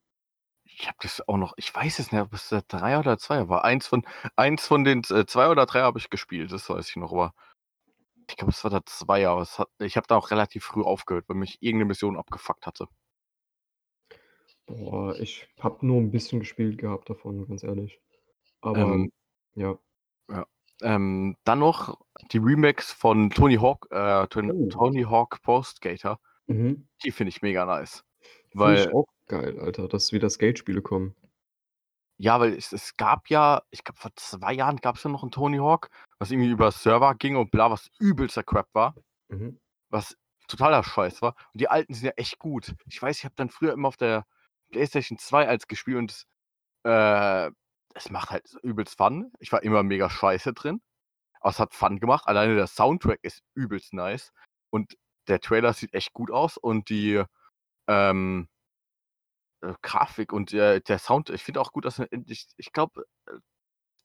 Ich habe das auch noch ich weiß es nicht, ob es der 3er oder 2er war. Eins von eins von den äh, 2 oder 3 habe ich gespielt, das weiß ich noch, aber ich glaube, es war der 2er, aber es hat ich habe da auch relativ früh aufgehört, weil mich irgend 'ne Mission abgefuckt hatte. Boah, ich habe nur 'n bisschen gespielt gehabt davon, ganz ehrlich. Aber Ähm ja. Ja. Ähm, dann noch die Remakes von Tony Hawk, äh, Ton Oh. Tony Hawk Pro Skater. Mhm. Die finde ich mega nice, Finde ich weil auch geil, Alter, dass wieder Skatespiele kommen. Ja, weil es es gab ja ich glaube, vor 2 Jahren gab's ja noch 'n Tony Hawk, was irgendwie über Server ging und bla, was übelster Crap war, Mhm. was totaler Scheiß war. Und die alten sind ja echt gut. Ich weiß, ich habe dann früher immer auf der PlayStation 2 eins gespielt und, äh, es macht halt übelst Fun. Ich war immer mega scheiße drin, aber es hat Fun gemacht. Alleine der Soundtrack ist übelst nice und der Trailer sieht echt gut aus und die, ähm äh, Grafik und der der Sound ich finde auch gut, dass endlich ich glaube, äh,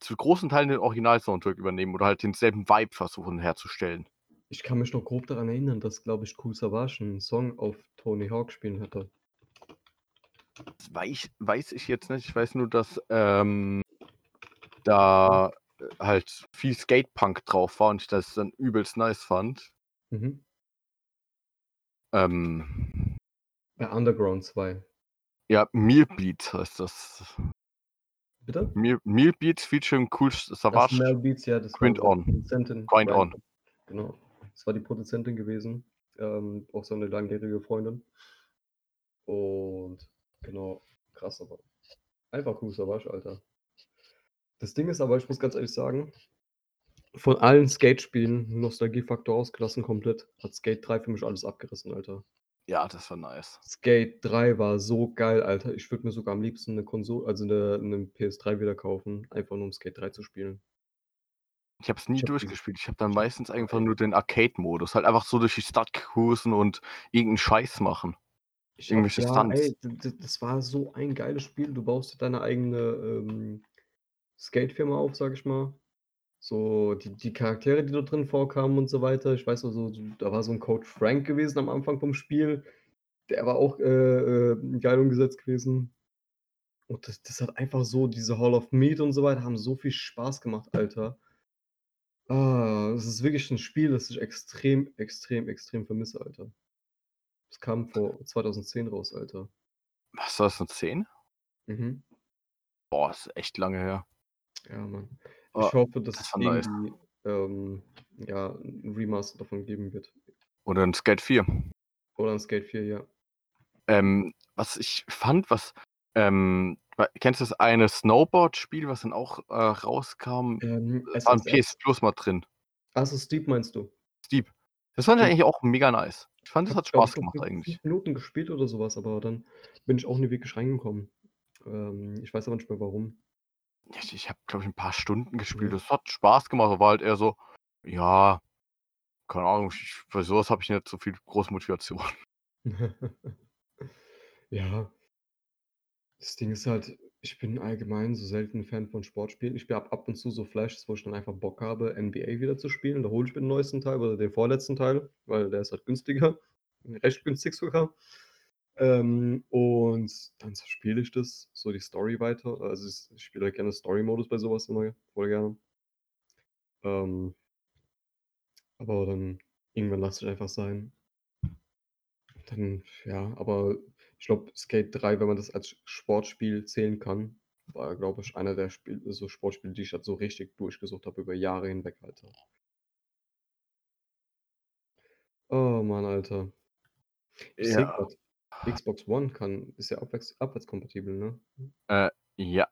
zu großen Teilen den Original-Soundtrack übernehmen oder halt denselben Vibe versuchen herzustellen. Ich kann mich noch grob daran erinnern, dass, glaube ich, Kool Savas 'n Song auf Tony Hawk Spielen hatte. Weich weiß ich jetzt nicht. Ich weiß nur, dass, ähm, da, äh, halt viel Skate-Punk drauf war und ich das dann übelst nice fand. Mhm. Ähm Bei Underground 2. Ja, Meal Beats heißt das. Bitte? Meal Meal Beats featuring Kool Das Savas. Mel Beats, ja, das war Grind die On. Produzentin. Grind On. Genau. Das war die Produzentin gewesen, ähm, auch so 'ne langjährige Freundin. Und genau, krass, aber einfach Kool Savas, Alter. Das Ding ist aber, ich muss ganz ehrlich sagen, von allen Skate-Spielen, Nostalgiefaktor ausgelassen komplett, hat Skate 3 für mich alles abgerissen, Alter. Ja, das war nice. Skate 3 war so geil, Alter. Ich würde mir sogar am liebsten 'ne Konso also 'ne 'ne PS3 wieder kaufen, einfach nur um Skate 3 zu spielen. Ich habe es nie Ich durchgespielt. Ich habe dann meistens einfach 3 nur den Arcade-Modus, halt einfach so durch die Stadt cruisen und irgend 'n Scheiß machen. Irgendwelche ja, Stunts. ey, das war so ein geiles Spiel. Du baust deine eigene, ähm, Skate-Firma auf, sage ich mal. So die die Charaktere, die da drin vorkamen und so weiter. Ich weiß noch so, da war so 'n Coach Frank gewesen am Anfang vom Spiel. Der war auch, äh, äh, geil umgesetzt gewesen. Und das das hat einfach so diese Hall of Meat und so weiter haben so viel Spaß gemacht, Alter. Ah, das ist wirklich 'n Spiel, das ich extrem, extrem, extrem vermisse, Alter. Das kam vor 2010 raus, Alter. Was, 2010? Mhm. Boah, ist echt lange her. Ja, Mann. Aber Ich hoffe, dass das es irgendwie, ähm, ja, 'n Remaster davon geben wird. Oder 'n Skate 4. Oder 'n Skate 4, ja. Ähm, was ich fand, was, ähm kennst du das eine Snowboard-Spiel, was dann auch, äh, rauskam? Ähm, Das war in SSX. PS Plus mal drin. Ach so, Steep meinst du? Steep. Das fand ich eigentlich auch mega nice. Ich fand, das Habe hat Spaß gemacht 5 eigentlich. 5 Minuten gespielt oder so was, aber dann bin ich auch nie wirklich reingekommen. Ähm, ich weiß aber nicht mehr warum. Ich ich habe, glaube ich, 'n paar Stunden gespielt. Ja. Das hat Spaß gemacht, aber war halt eher so, ja, keine Ahnung, ich für so was habe ich nicht so viel große Motivation. Ja. Das Ding ist halt, ich bin allgemein so selten Fan von Sportspielen. Ich habe ab und zu so Flashes, wo ich dann einfach Bock habe, NBA wieder zu spielen. Da hole ich mir den neuesten Teil oder den vorletzten Teil, weil der ist halt günstiger, recht günstig sogar. Ähm, und dann spiele ich das, so die Story weiter. Also, ich spiele halt gerne Story-Modus bei so was immer voll gerne. Ähm aber dann irgendwann lasse ich einfach sein. Dann ja, aber ich glaube, Skate 3, wenn man das als Sportspiel zählen kann, war, glaube ich, einer der Spiel so Sportspiele, die ich halt so richtig durchgesucht habe über Jahre hinweg, Alter. Oh Mann, Alter. Ich Ja. grad, Xbox One kann ist ja abwärts abwärtskompatibel, ne? Äh, ja.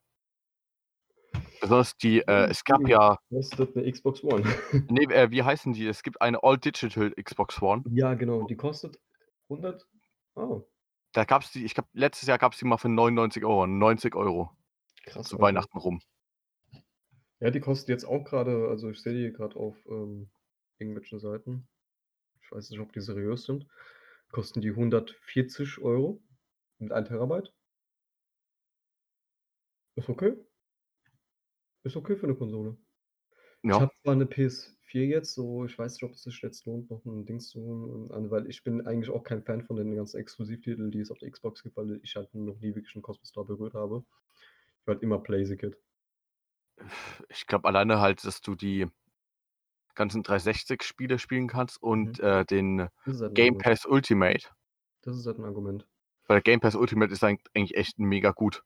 Besonders die, äh, Hm, es gab die ja kostet 'ne Xbox One. ne, äh, wie heißen die? Es gibt eine All Digital Xbox One. Ja, genau, die kostet 100 oh. Da gab's die ich glaube, letztes Jahr gab's die mal für 99 €, 90 € Krass, zu Alter. Weihnachten rum. Ja, die kostet jetzt auch grade also, ich sehe die grad auf, ähm, irgendwelchen Seiten. Ich weiß nicht, ob die seriös sind. Kosten die 140 € mit 1 Terabyte. Ist okay. Ist okay für 'ne Konsole. Ich Ja. habe zwar 'ne PS4 jetzt, so ich weiß nicht, ob es sich jetzt lohnt, noch 'n Dings zu holen, an weil ich bin eigentlich auch kein Fan von den ganzen Exklusivtiteln, die es auf der Xbox gibt, weil ich halt noch nie wirklich 'n Cosmos Star berührt habe. Ich war halt immer Blazy-Kid. Ich glaube alleine halt, dass du die ganzen 360-Spiele spielen kannst und, Mhm. äh, den ist halt Game. Pass Ultimate. Das ist halt 'n Argument. Weil Game Pass Ultimate ist eigen eigentlich echt mega gut.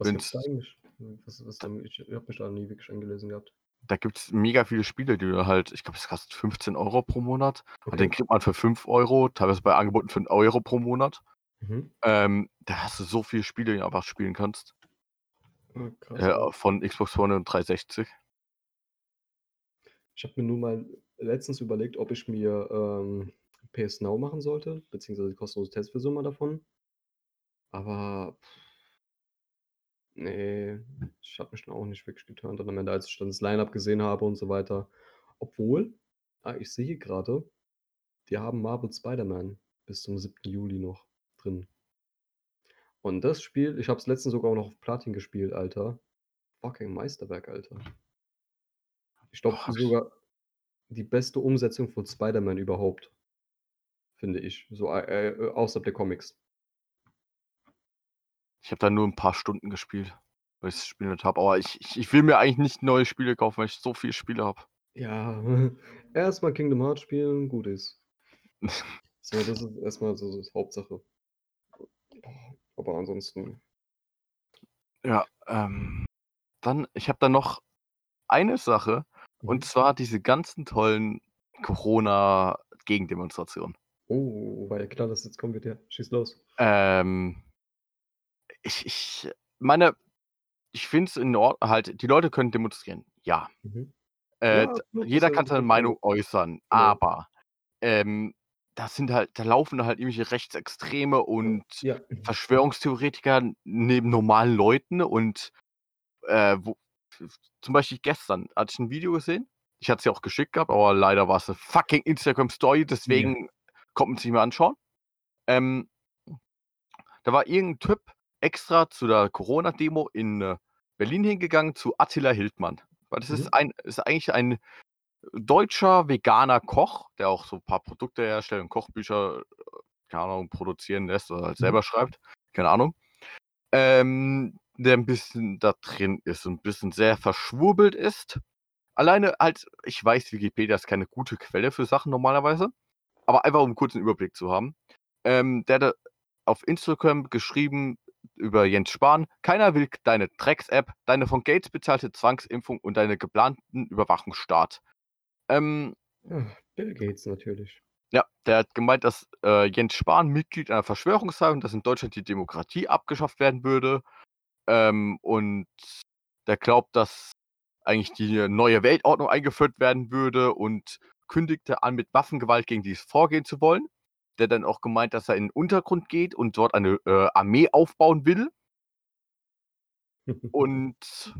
Was gibt's Wenn's da eigentlich? Was was dann ich habe mich da nie wirklich eingelesen gehabt. Da gibt's mega viele Spiele, die du halt ich glaube, es kostet 15 € pro Monat und den Okay. kriegt man für 5 €, teilweise bei Angeboten für 1 € pro Monat. Mhm. Ähm, da hast du so viele Spiele, die du einfach spielen kannst. Krass, Äh, von Xbox One und 360. Ich habe mir nur mal letztens überlegt, ob ich mir, ähm, PS Now machen sollte, beziehungsweise die kostenlose Testversion mal davon. Aber ne, ich habe mich dann auch nicht wirklich geturnt am Ende, als ich dann das Line-up gesehen habe und so weiter. Obwohl ah, ich sehe grade, die haben Marvel Spider-Man bis zum 7. Juli noch drin. Und das Spiel ich habe es letztens sogar auch noch auf Platin gespielt, Alter. Fucking Meisterwerk, Alter. Ich glaube sogar die beste Umsetzung von Spider-Man überhaupt. Finde ich, so, äh, äh, außerhalb der Comics. Ich habe da nur 'n paar Stunden gespielt, weil ich's Spiel nicht habe. Aber ich ich ich will mir eigentlich nicht neue Spiele kaufen, weil ich so viele Spiele habe. Ja, erst mal Kingdom Hearts spielen, gut ist. So, das ist erst mal so so das Hauptsache. Aber ansonsten Ja, ähm, dann ich habe da noch eine Sache, und Mhm. zwar diese ganzen tollen Corona-Gegendemonstrationen. Oh, war ja klar, dass jetzt kommen wird, ja. Schieß los. Ähm ich ich meine, ich finde es in Ord halt die Leute können demonstrieren, ja. Mhm. Äh, Ja, jeder ja kann seine. Meinung äußern, Genau. aber, ähm, das sind halt da laufen halt irgendwelche Rechtsextreme und Ja. Verschwörungstheoretiker neben normalen Leuten und, äh, wo zum Beispiel gestern hatte ich 'n Video gesehen. Ich hatte es dir auch geschickt gehabt, aber leider war es 'ne fucking Instagram Story, Ja. deswegen konnte man's nicht mehr anschauen. Ähm, da war irgend 'n Typ extra zu der Corona-Demo in, äh, Berlin hingegangen zu Attila Hildmann. Weil das Mhm. ist ein ist eigentlich ein deutscher veganer Koch, der auch so 'n paar Produkte herstellt und Kochbücher, äh, keine Ahnung, produzieren lässt oder halt Mhm. selber schreibt, keine Ahnung. Ähm, der 'n bisschen da drin ist und 'n bisschen sehr verschwurbelt ist. Alleine halt ich weiß, Wikipedia ist keine gute Quelle für Sachen normalerweise, aber einfach um 'n kurzen Überblick zu haben. Ähm, der hatte auf Instagram geschrieben über Jens Spahn: „Keiner will deine Drecks-App, deine von Gates bezahlte Zwangsimpfung und deine geplanten Überwachungsstaat.“ Ähm Ah, Bill Gates natürlich. Ja, der hat gemeint, dass, äh, Jens Spahn Mitglied einer Verschwörung sei und dass in Deutschland die Demokratie abgeschafft werden würde. Ähm, und der glaubt, dass eigentlich die neue Weltordnung eingeführt werden würde und kündigte an, mit Waffengewalt gegen dies vorgehen zu wollen. Der dann auch gemeint, dass er in 'n Untergrund geht und dort eine, äh, Armee aufbauen will. Und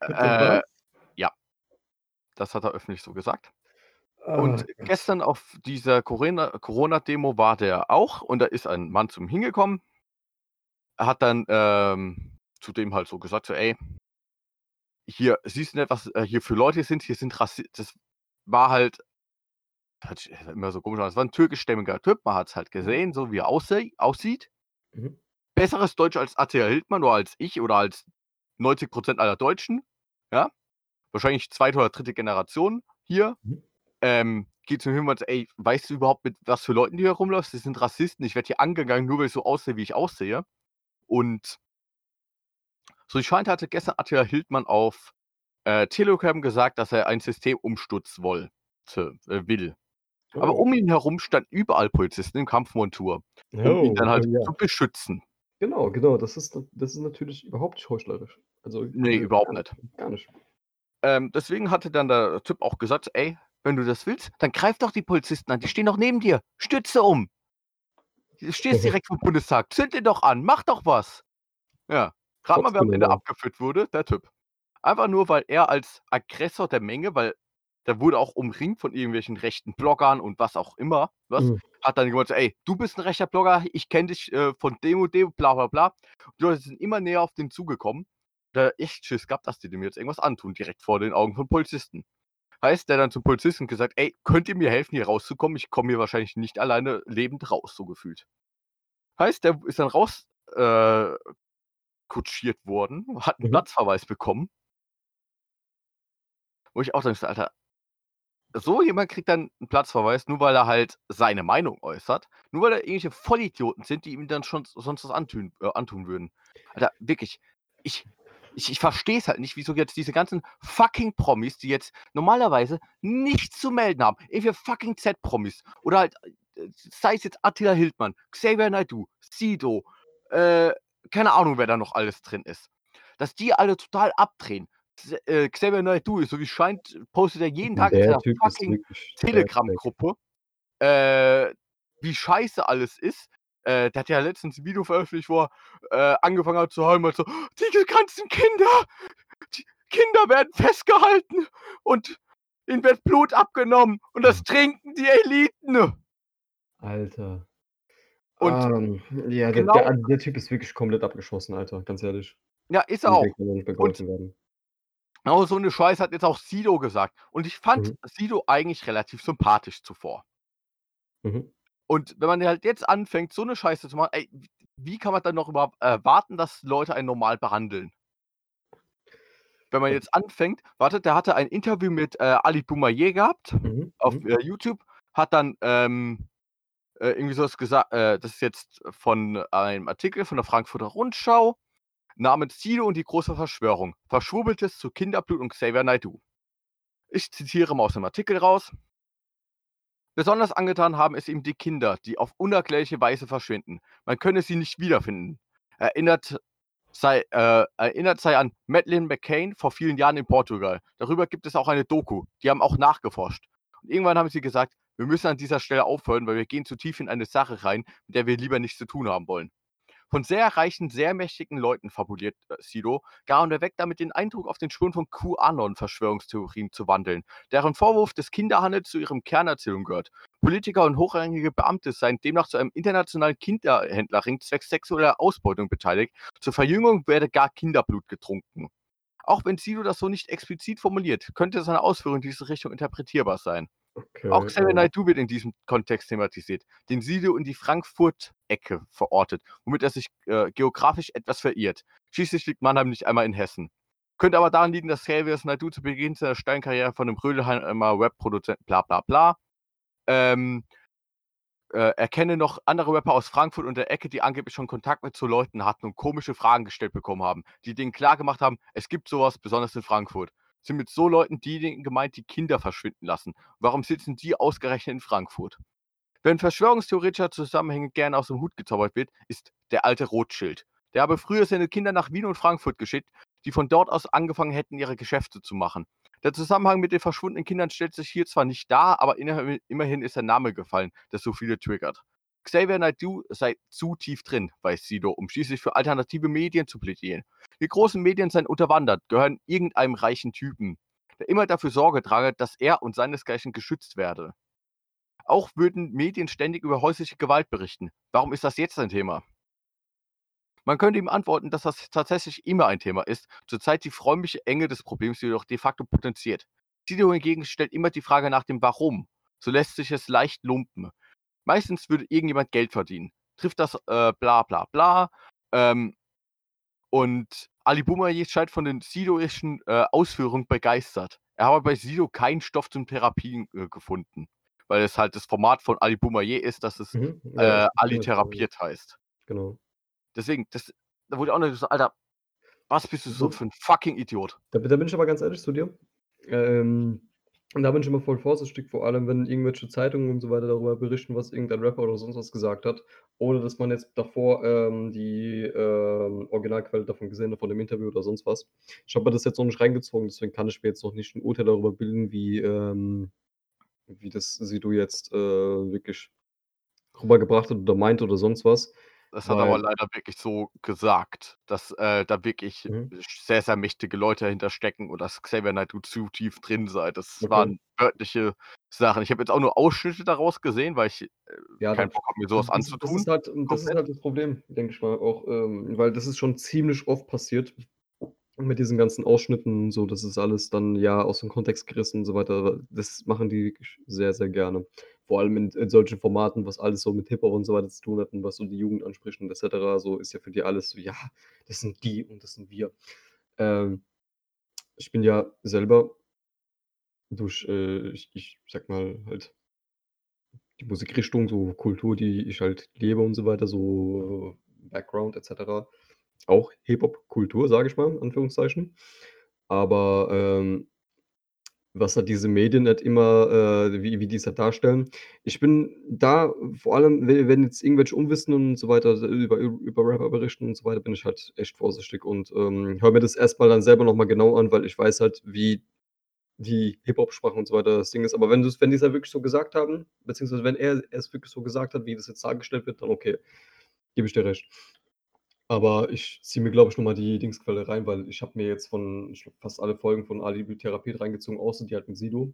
äh, ja. Das hat er öffentlich so gesagt. Ah, Und Gott. gestern auf dieser Corona-Demo war der auch und da ist ein Mann zu ihm hingekommen. Er hat dann, ähm, zu dem halt so gesagt, so: „Ey“ „hier, siehst du nicht, was, äh, hier für Leute sind? Hier sind Rassi“ das war halt hört sich immer so komisch an. Das war 'n türkischstämmiger Typ. Man hat's halt Mhm. gesehen, so wie er aussieht. Mhm. Besseres Deutsch als Attila Hildmann oder als ich oder als 90 % aller Deutschen, ja? Wahrscheinlich 2. oder 3. Generation hier. Mhm. Ähm, geht zu ihm hin und meinte: „Ey, weißt du überhaupt, mit was für Leuten du hier rumläufst? Das sind Rassisten. Ich werde hier angegangen, nur weil ich so aussehe, wie ich aussehe.“ Und so es scheint, hatte gestern Attila Hildmann auf, äh, Telegram gesagt, dass er einen Systemumsturz wollte äh, will. Aber Oh. um ihn herum standen überall Polizisten in Kampfmontur, um ihn Oh, dann halt ja. zu beschützen. Genau, genau, das ist das ist natürlich überhaupt nicht heuchlerisch. Also, Ne, äh, überhaupt gar nicht. gar nicht. Ähm, deswegen hatte dann der Typ auch gesagt: „Ey, wenn du das willst, dann greif doch die Polizisten an, die stehen doch neben dir. Stürze um. Du stehst direkt vorm Bundestag, zünd den doch an, mach doch was.“ Ja, rat mal, wer am Ende abgeführt wurde? Der Typ. Einfach nur, weil er als Aggressor der Menge weil der wurde auch umringt von irgendwelchen rechten Bloggern und was auch immer, was, Mhm. hat dann gemeint „Ey, du bist 'n rechter Blogger, ich kenne dich, äh, von dem und dem, bla bla bla.“ Die Leute sind immer näher auf den zugekommen. Hat echt Schiss gehabt, dass die dem jetzt irgendwas antun, direkt vor den Augen von Polizisten. Heißt, der dann zum Polizisten gesagt: „Ey, könnt ihr mir helfen, hier rauszukommen? Ich komme hier wahrscheinlich nicht alleine lebend raus“, so gefühlt. Heißt, der ist dann raus, äh, kutschiert worden, hat 'n Mhm. Platzverweis bekommen. Wo ich auch sagen „Alter“ so jemand kriegt dann 'n Platzverweis, nur weil er halt seine Meinung äußert, nur weil da irgendwelche Vollidioten sind, die ihm dann schon sonst was antun äh, antun würden. Alter, wirklich, ich ich ich verstehe es halt nicht, wieso jetzt diese ganzen fucking Promis, die jetzt normalerweise nichts zu melden haben, irgendwelche fucking Z-Promis oder halt, äh, sei es jetzt Attila Hildmann, Xavier Naidoo, Sido, äh, keine Ahnung, wer da noch alles drin ist, dass die alle total abdrehen. Äh, Xavier Naidoo, so wie es scheint, postet er jeden Tag in Der seiner Typ ist fucking der. Telegram-Gruppe, äh, wie scheiße alles ist. Äh, der hat ja letztens 'n Video veröffentlicht, wo er, äh, angefangen hat zu heulen, meinte so: „Die ganzen Kinder die Kinder werden festgehalten und ihnen wird Blut abgenommen und das trinken die Eliten.“ Alter. Und Ähm, ja, der genau der also, der Typ ist wirklich komplett abgeschossen, Alter, ganz ehrlich. Ja, ist er auch. Und werden. Genau so 'ne Scheiße hat jetzt auch Sido gesagt. Und ich fand Mhm. Sido eigentlich relativ sympathisch zuvor. Mhm. Und wenn man halt jetzt anfängt, so 'ne Scheiße zu machen, ey, wie kann man dann noch überhaupt erwarten, dass Leute einen normal behandeln? Wenn man jetzt anfängt warte, der hatte ein Interview mit, äh, Ali Boumaier gehabt Mhm, auf, mhm. äh, YouTube, hat dann, ähm, äh, irgendwie so was gesa äh, das ist jetzt von einem Artikel von der Frankfurter Rundschau namens „Sido und die große Verschwörung. Verschwurbeltes zu Kinderblut und Xavier Naidoo.“ Ich zitiere mal aus dem Artikel raus. „Besonders angetan haben es ihm die Kinder, die auf unerklärliche Weise verschwinden. Man könne sie nicht wiederfinden. Erinnert sei äh, erinnert sei an Madeleine McCann vor vielen Jahren in Portugal. Darüber gibt es auch eine Doku. Die haben auch nachgeforscht. Und irgendwann haben sie gesagt: „Wir müssen an dieser Stelle aufhören, weil wir gehen zu tief in eine Sache rein, mit der wir lieber nichts zu tun haben wollen.“ Von sehr reichen, sehr mächtigen Leuten fabuliert, äh, Sido, gar und erweckt damit den Eindruck, auf den Spuren von QAnon-Verschwörungstheorien zu wandeln, deren Vorwurf des Kinderhandels zu ihrem Kernerzählung gehört. Politiker und hochrangige Beamte seien demnach zu einem internationalen Kinderhändlerring zwecks sexueller Ausbeutung beteiligt. Zur Verjüngung werde gar Kinderblut getrunken. Auch wenn Sido das so nicht explizit formuliert, könnte seine Ausführung in diese Richtung interpretierbar sein. Auch Okay, Xavier ähm Naidoo wird in diesem Kontext thematisiert, den Sido in die Frankfurt-Ecke verortet, womit er sich, äh, geografisch etwas verirrt. Schließlich liegt Mannheim nicht einmal in Hessen. Könnte aber daran liegen, dass Xavier Naidoo zu Beginn seiner steilen Karriere von 'nem Rödelheimer Rap-Produzenten bla bla bla, ähm äh, er kenne noch andere Rapper aus Frankfurt und der Ecke, die angeblich schon Kontakt mit so Leuten hatten und komische Fragen gestellt bekommen haben, die denen klargemacht haben, es gibt so was, besonders in Frankfurt. Sind mit so Leuten diejenigen gemeint, die Kinder verschwinden lassen. Warum sitzen die ausgerechnet in Frankfurt? Wenn verschwörungstheoretischer Zusammenhänge gerne aus dem Hut gezaubert wird, ist der alte Rothschild. Der habe früher seine Kinder nach Wien und Frankfurt geschickt, die von dort aus angefangen hätten, ihre Geschäfte zu machen. Der Zusammenhang mit den verschwundenen Kindern stellt sich hier zwar nicht dar, aber immerhin ist der Name gefallen, der so viele triggert. Xavier Naidoo sei zu tief drin, weiß Sido, um schließlich für alternative Medien zu plädieren. Die großen Medien seien unterwandert, gehören irgendeinem reichen Typen, der immer dafür Sorge trage, dass er und seinesgleichen geschützt werde. Auch würden Medien ständig über häusliche Gewalt berichten. Warum ist das jetzt ein Thema? Man könnte ihm antworten, dass das tatsächlich immer ein Thema ist, zurzeit die räumliche Enge des Problems jedoch de facto potenziert. Sido hingegen stellt immer die Frage nach dem Warum. So lässt sich es leicht lumpen. Meistens würde irgendjemand Geld verdienen. Trifft das, äh, bla bla bla. Ähm, und Ali Boumaier scheint von den sidoischen, äh, Ausführungen begeistert. Er habe bei Sido keinen Stoff zum Therapien, äh, gefunden, weil es halt das Format von Ali Boumaier ist, dass es, Mhm, ja, äh, Ali therapiert heißt. Genau. Deswegen, das da wurde auch noch gesagt: „Alter, was bist du so So für 'n fucking Idiot?“ Da da bin ich aber ganz ehrlich zu dir. Ähm, Und da bin ich immer voll vorsichtig, vor allem, wenn irgendwelche Zeitungen und so weiter darüber berichten, was irgendein Rapper oder sonst was gesagt hat, ohne dass man jetzt davor, ähm, die, ähm, Originalquelle davon gesehen hat, von dem Interview oder sonst was. Ich habe mir das jetzt noch nicht reingezogen, deswegen kann ich mir jetzt noch nicht 'n Urteil darüber bilden, wie, ähm wie das Sido jetzt, äh, wirklich rübergebracht hat oder meint oder sonst was. Das hat er aber Weil leider wirklich so gesagt, dass, äh, da wirklich Mhm. sehr, sehr mächtige Leute dahinter stecken und dass Xavier Naidoo zu tief drin sei. Das Okay. waren wörtliche Sachen. Ich habe jetzt auch nur Ausschnitte daraus gesehen, weil ich, äh, Ja, keinen das Bock habe, mir so was das das anzutun. ist halt das ist halt das Problem, denke ich mal auch, ähm, weil das ist schon ziemlich oft passiert mit diesen ganzen Ausschnitten so. Das ist alles dann, ja, aus dem Kontext gerissen und so weiter. Das machen die wirklich sehr, sehr gerne. Vor allem in in solchen Formaten, was alles so mit Hip-Hop und so weiter zu tun hat und was so die Jugend anspricht und et cetera, so ist ja für die alles so: „Ja, das sind die und das sind wir.“ Ähm, ich bin ja selber durch, äh ich ich sage mal halt die Musikrichtung, so Kultur, die ich halt lebe und so weiter, so Background et cetera, auch Hip-Hop-Kultur, sage ich mal, in Anführungszeichen. Aber, ähm, was halt diese Medien halt immer, äh wie wie die's halt darstellen ich bin da vor allem, we wenn jetzt irgendwelche Unwissenden und so weiter über über Rapper berichten und so weiter, bin ich halt echt vorsichtig und, ähm, höre mir das erst mal dann selber noch mal genau an, weil ich weiß halt, wie die Hip-Hop-Sprache und so weiter das Ding ist. Aber wenn wenn die's halt wirklich so gesagt haben, beziehungsweise wenn er es wirklich so gesagt hat, wie das jetzt dargestellt wird, dann okay, gebe ich dir recht. Aber ich ziehe mir, glaube ich, noch mal die Dingsquelle rein, weil ich habe mir jetzt von ich glaube, fast alle Folgen von Alibi Therapie reingezogen, außer die halt mit Sido.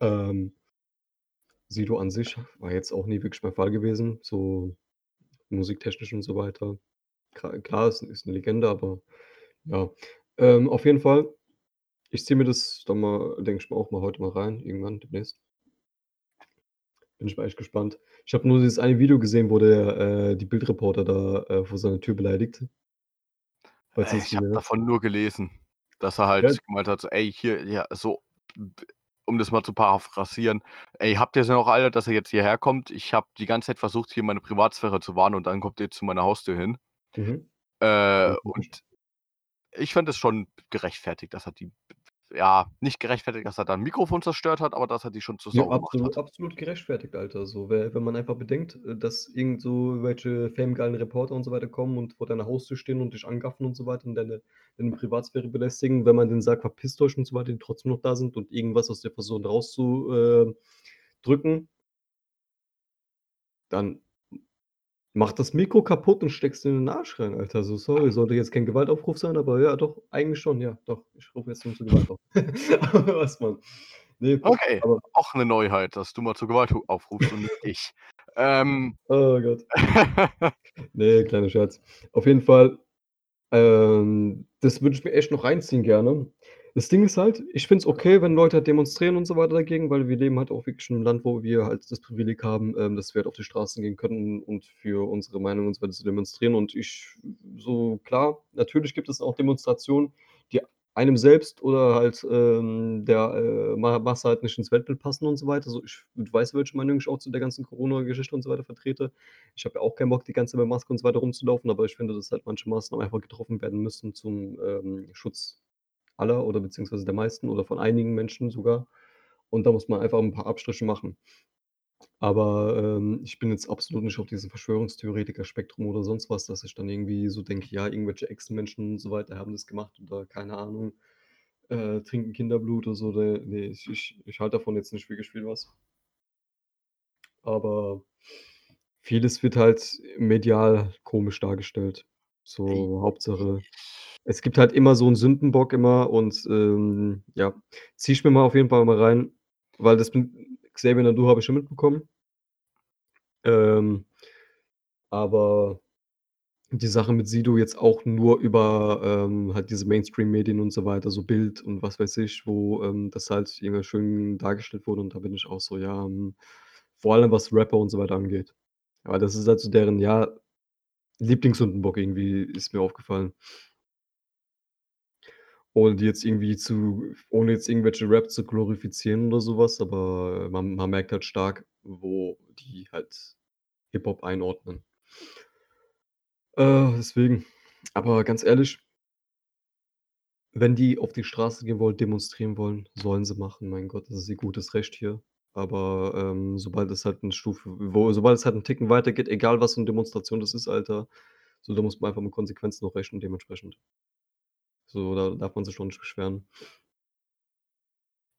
Ähm Sido an sich war jetzt auch nie wirklich mein Fall gewesen, so musiktechnisch und so weiter. Klar, ist ist 'ne Legende, aber ja. Ähm, auf jeden Fall, ich ziehe mir das dann mal, denke ich mal, auch mal heute mal rein, irgendwann demnächst. Bin ich mal echt gespannt. Ich habe nur dieses eine Video gesehen, wo der, äh, die Bild-Reporter da, äh, vor seiner Tür beleidigt. Falls Äh, ich habe davon nur gelesen, dass er Ja. halt gemeint hat, so: „Ey, hier, ja, so“ b um das mal zu paraphrasieren: „Ey, habt ihr's noch alle, dass er jetzt hierher kommt? Ich habe die ganze Zeit versucht, hier meine Privatsphäre zu wahren und dann kommt ihr zu meiner Haustür hin.“ Mhm. Äh, und ich fand es schon gerechtfertigt, dass er die ja, nicht gerechtfertigt, dass er da 'n Mikrofon zerstört hat, aber dass er die schon zur Ja, absolut absolut gerechtfertigt, Alter. So, we wenn man einfach bedenkt, äh, dass irgend so welche famegeilen Reporter und so weiter kommen und vor deiner Haustür stehen und dich angaffen und so weiter und deine deine Privatsphäre belästigen, wenn man denen sagt: „Verpisst euch“ und so weiter, die trotzdem noch da sind und irgendwas aus der Person rauszu äh, drücken dann mach das Mikro kaputt und steck's dir in den Arsch rein, Alter. So, sorry, sollte jetzt kein Gewaltaufruf sein, aber ja, doch, eigentlich schon, ja, doch. Ich rufe jetzt nun zur Gewalt auf. Was, Mann. Ne, Okay, aber auch 'ne Neuheit, dass du mal zur Gewalt aufrufst und nicht ich. Ähm Oh Gott. Ne, kleiner Scherz. Auf jeden Fall, ähm, das würde ich mir echt noch reinziehen gerne. Das Ding ist halt, ich finde es okay, wenn Leute halt demonstrieren und so weiter dagegen, weil wir leben halt auch wirklich in 'nem Land, wo wir halt das Privileg haben, ähm, dass wir halt auf die Straßen gehen können und für unsere Meinung und so weiter zu demonstrieren. Und ich so klar, natürlich gibt es auch Demonstrationen, die einem selbst oder halt, ähm, der, äh, Ma Masse halt nicht ins Weltbild passen und so weiter. So, ich du weißt, welche Meinung ich auch zu der ganzen Corona-Geschichte und so weiter vertrete. Ich habe ja auch keinen Bock, die ganze Zeit mit Maske und so weiter rumzulaufen, aber ich finde, dass halt manche Maßnahmen einfach getroffen werden müssen zum, ähm, Schutz aller oder beziehungsweise der meisten oder von einigen Menschen sogar. Und da muss man einfach 'n paar Abstriche machen. Aber, ähm, ich bin jetzt absolut nicht auf diesem Verschwörungstheoretiker-Spektrum oder sonst was, dass ich dann irgendwie so denke, ja, irgendwelche Echsenmenschen und so weiter haben das gemacht oder keine Ahnung, äh, trinken Kinderblut oder so. Ne, ne, ich ich ich halte davon jetzt nicht wirklich viel was. Aber vieles wird halt medial komisch dargestellt. So, Hauptsache es gibt halt immer so 'n Sündenbock immer und, ähm, ja, ziehe ich mir mal auf jeden Fall mal rein, weil das mit Xavier Naidoo habe ich schon mitbekommen. Ähm aber die Sache mit Sido jetzt auch nur über, ähm, halt diese Mainstream-Medien und so weiter, so Bild und was weiß ich, wo, ähm, das halt immer schön dargestellt wurde und da bin ich auch so, ja, hm vor allem was Rapper und so weiter angeht. Aber das ist halt so deren, ja, Lieblings-Sündenbock irgendwie, ist mir aufgefallen. Ohne die jetzt irgendwie zu ohne jetzt irgendwelche Rap zu glorifizieren oder so was, aber man man merkt halt stark, wo die halt Hip-Hop einordnen. Äh, deswegen. Aber ganz ehrlich Wenn die auf die Straße gehen wollen, demonstrieren wollen, sollen sie machen. Mein Gott, das ist ihr gutes Recht hier. Aber, ähm, sobald es halt 'ne Stufe wo sobald es halt 'n Ticken weitergeht, egal was für 'ne Demonstration das ist, Alter, so, da muss man einfach mit Konsequenzen auch rechnen dementsprechend. So, da darf man sich schon nicht beschweren.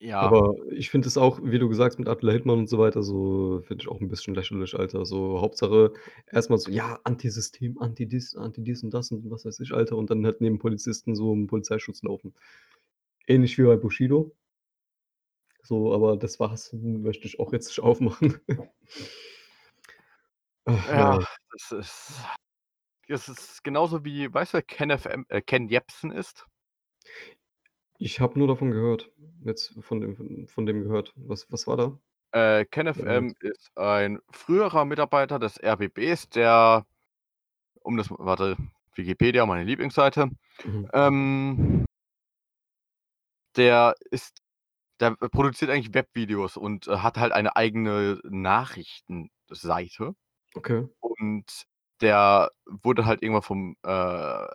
Ja. Aber ich finde es auch, wie du gesagt hast, mit Attila Hildmann und so weiter, so finde ich auch 'n bisschen lächerlich, Alter. So, Hauptsache erst mal so: „Ja, Antisystem, Anti-dies, Anti-dies und das und was weiß ich, Alter.“ Und dann halt neben Polizisten so im Polizeischutz laufen. Ähnlich wie bei Bushido. So, aber das Fass möchte ich auch jetzt nicht aufmachen. Ach, Ja, ja. das ist das ist genauso wie weißt du, Ken FM äh, Ken Jebsen ist? Ich habe nur davon gehört. Jetzt von dem von dem gehört. Was was war da? Äh, Ken FM ist ein früherer Mitarbeiter des RBBs, der um das warte, Wikipedia, meine Lieblingsseite. Mhm. Ähm der ist der produziert eigentlich Webvideos und, äh, hat halt eine eigene Nachrichtenseite. Okay. Und der wurde halt irgendwann vom, äh,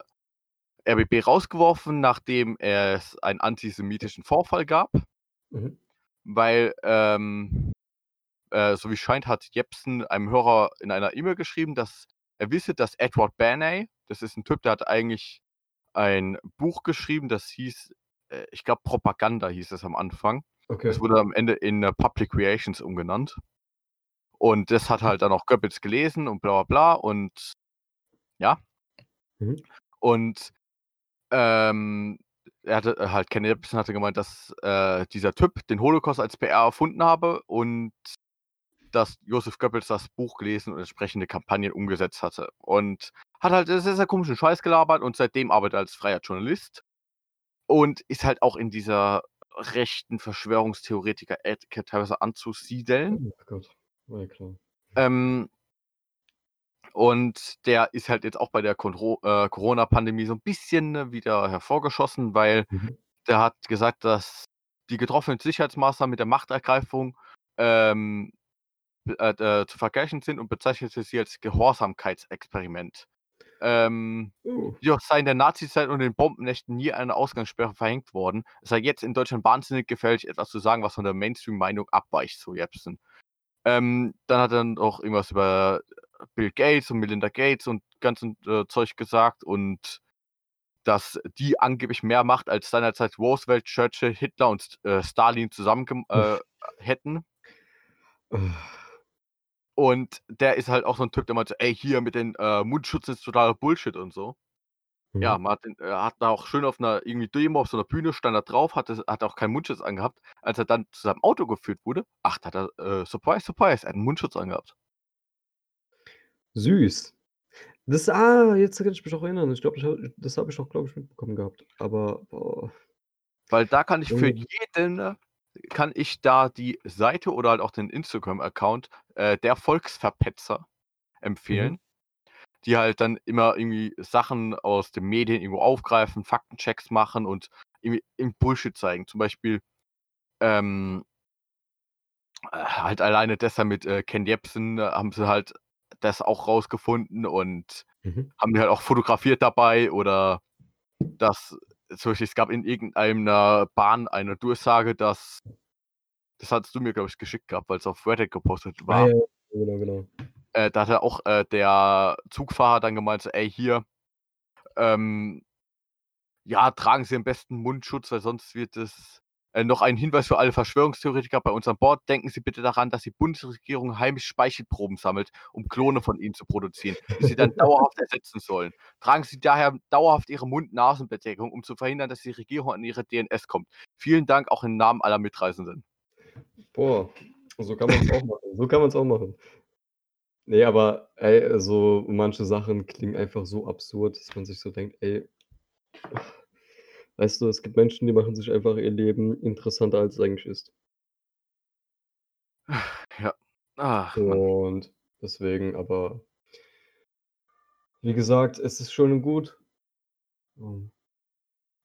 RBB rausgeworfen, nachdem es einen antisemitischen Vorfall gab. Mhm. Weil, ähm, äh, so wie es scheint, hat Jebsen einem Hörer in einer E-Mail geschrieben, dass er wisse, dass Edward Bernay das ist 'n Typ, der hat eigentlich ein Buch geschrieben, das hieß, äh, ich glaube Propaganda hieß es am Anfang. Okay. Das wurde am Ende in, äh, Public Creations umgenannt. Und das hat halt dann auch Goebbels gelesen und bla bla bla und ja. Mhm. Und, ähm, er hatte halt Ken Jebsen hatte gemeint, dass, äh, dieser Typ den Holocaust als PR erfunden habe und dass Joseph Goebbels das Buch gelesen und entsprechende Kampagnen umgesetzt hatte. Und hat halt sehr, sehr komischen Scheiß gelabert und seitdem arbeitet er als freier Journalist und ist halt auch in dieser rechten Verschwörungstheoretiker-Ecke teilweise anzusiedeln. Ach Gott. Ja, klar. Ähm und der ist halt jetzt auch bei der äh, Corona-Pandemie so 'n bisschen wieder hervorgeschossen, weil Mhm. der hat gesagt, dass die getroffenen Sicherheitsmaßnahmen mit der Machtergreifung, ähm, äh, äh, zu vergleichen sind und bezeichnete sie als Gehorsamkeitsexperiment. Ähm, Oh. jedoch sei in der Nazizeit und den Bombennächten nie eine Ausgangssperre verhängt worden. Es sei jetzt in Deutschland wahnsinnig gefährlich, etwas zu sagen, was von der Mainstream-Meinung abweicht, so Jebsen. Ähm, dann hat er dann auch irgendwas über Bill Gates und Melinda Gates und ganzen, äh, Zeug gesagt und dass die angeblich mehr Macht als seinerzeit Roosevelt, Churchill, Hitler und äh, Stalin zusammen äh, hätten. Und der ist halt auch so 'n Typ, der meinte: „Ey, hier mit den, äh, Mundschutz ist totaler Bullshit“ und so. Ja, Mhm. den er hat da auch schön auf 'ner irgendwie Demo auf so 'ner Bühne stand er drauf, hatte hat auch keinen Mundschutz angehabt. Als er dann zu seinem Auto geführt wurde, ach, da hat er, äh, surprise, surprise, er hat 'n Mundschutz angehabt. Süß. Das ah, jetzt kann ich mich auch erinnern. Ich glaube, ich habe das habe ich auch, glaube ich, mitbekommen gehabt. Aber, boah. Weil da kann ich für Junge. jeden kann ich da die Seite oder halt auch den Instagram-Account, äh, der Volksverpetzer Mhm. empfehlen, die halt dann immer irgendwie Sachen aus den Medien irgendwo aufgreifen, Faktenchecks machen und irgendwie irgend Bullshit zeigen. Zum Beispiel, ähm äh, halt alleine deshalb mit, äh, Ken Jebsen haben sie halt das auch rausgefunden und Mhm. haben die halt auch fotografiert dabei oder dass zum Beispiel es gab in irgendeiner Bahn eine Durchsage, dass das hattest du mir, glaube ich, geschickt gehabt, weil's auf Reddit gepostet Ah, war. ja, genau, genau. Äh, da hat er auch, äh, der Zugfahrer dann gemeint „Ey, hier, ähm“ „ja, tragen Sie am besten Mundschutz, weil sonst wird es“ äh, noch ein Hinweis für alle Verschwörungstheoretiker bei uns an Bord: „Denken Sie bitte daran, dass die Bundesregierung heimlich Speichelproben sammelt, um Klone von Ihnen zu produzieren, die Sie dann dauerhaft ersetzen sollen. Tragen Sie daher dauerhaft Ihre Mund-Nasen-Bedeckung, um zu verhindern, dass die Regierung an Ihre DNS kommt. Vielen Dank auch im Namen aller Mitreisenden.“ Boah, so kann man's auch machen. So kann man's auch machen. Ne, aber ey, also manche Sachen klingen einfach so absurd, dass man sich so denkt: „Ey“ weißt du, es gibt Menschen, die machen sich einfach ihr Leben interessanter, als es eigentlich ist. Ja. Ach, Mann. Und deswegen aber wie gesagt, es ist schön und gut. Ähm,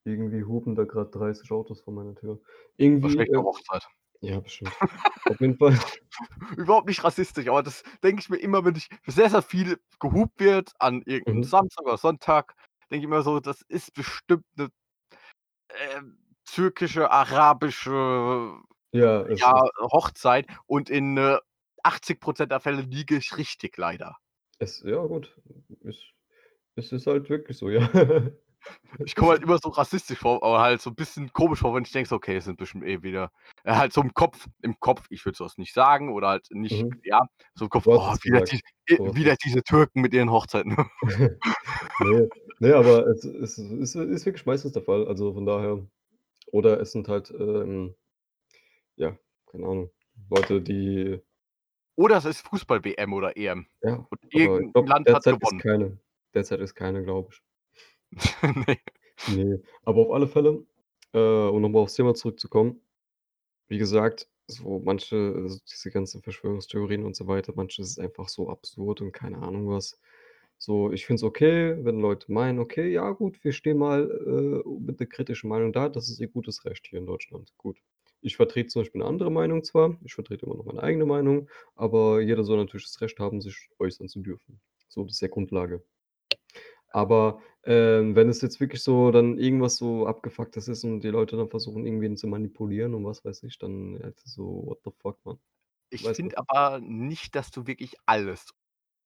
irgendwie hupen da grad 30 Autos vor meiner Tür. Irgendwie, Wahrscheinlich 'ne äh Hochzeit. ja, bestimmt. Auf jeden Fall Überhaupt nicht rassistisch, aber das denke ich mir immer, wenn ich sehr, sehr viel gehupt wird an irgend 'n Mhm. Samstag oder Sonntag, denke ich mir so, das ist bestimmt 'ne äh, türkische, arabische Ja, ja, Hochzeit und in, äh, 80% der Fälle liege ich richtig leider. es ja gut, es es ist halt wirklich so, ja. Ich komme halt immer so rassistisch vor, aber halt so 'n bisschen komisch vor, wenn ich denke so: „Okay, es sind bestimmt eh wieder“ äh, halt so im Kopf im Kopf, ich würde so was nicht sagen oder halt nicht Mhm. ja, so im Kopf: „Oh, es wieder die wieder es diese Türken mit ihren Hochzeiten.“ Ne, ne, aber es es ist ist wirklich meistens der Fall. Also, von daher oder es sind halt, ähm ja, keine Ahnung, Leute, die Oder es ist Fußball-WM oder EM ja, und aber ich irgend 'n glaube, Land hat derzeit ist gewonnen. keine derzeit ist keine, glaube ich. Ne. Ne, aber auf alle Fälle, äh, um noch mal aufs Thema zurückzukommen, wie gesagt, so manche also, diese ganzen Verschwörungstheorien und so weiter, manches ist einfach so absurd und keine Ahnung was. So, ich finde es okay, wenn Leute meinen: „Okay, ja gut, wir stehen mal, äh, mit 'ner kritischen Meinung da.“ Das ist ihr gutes Recht hier in Deutschland, gut. Ich vertrete zum Beispiel 'ne andere Meinung zwar, ich vertrete immer noch meine eigene Meinung, aber jeder soll natürlich das Recht haben, sich äußern zu dürfen. So, das ist ja Grundlage. Aber, ähm, wenn es jetzt wirklich so dann irgendwas so Abgefucktes ist und die Leute dann versuchen, irgendwen zu manipulieren und was weiß ich, dann halt so: „What the fuck, man?“ Ich finde aber nicht, dass du wirklich alles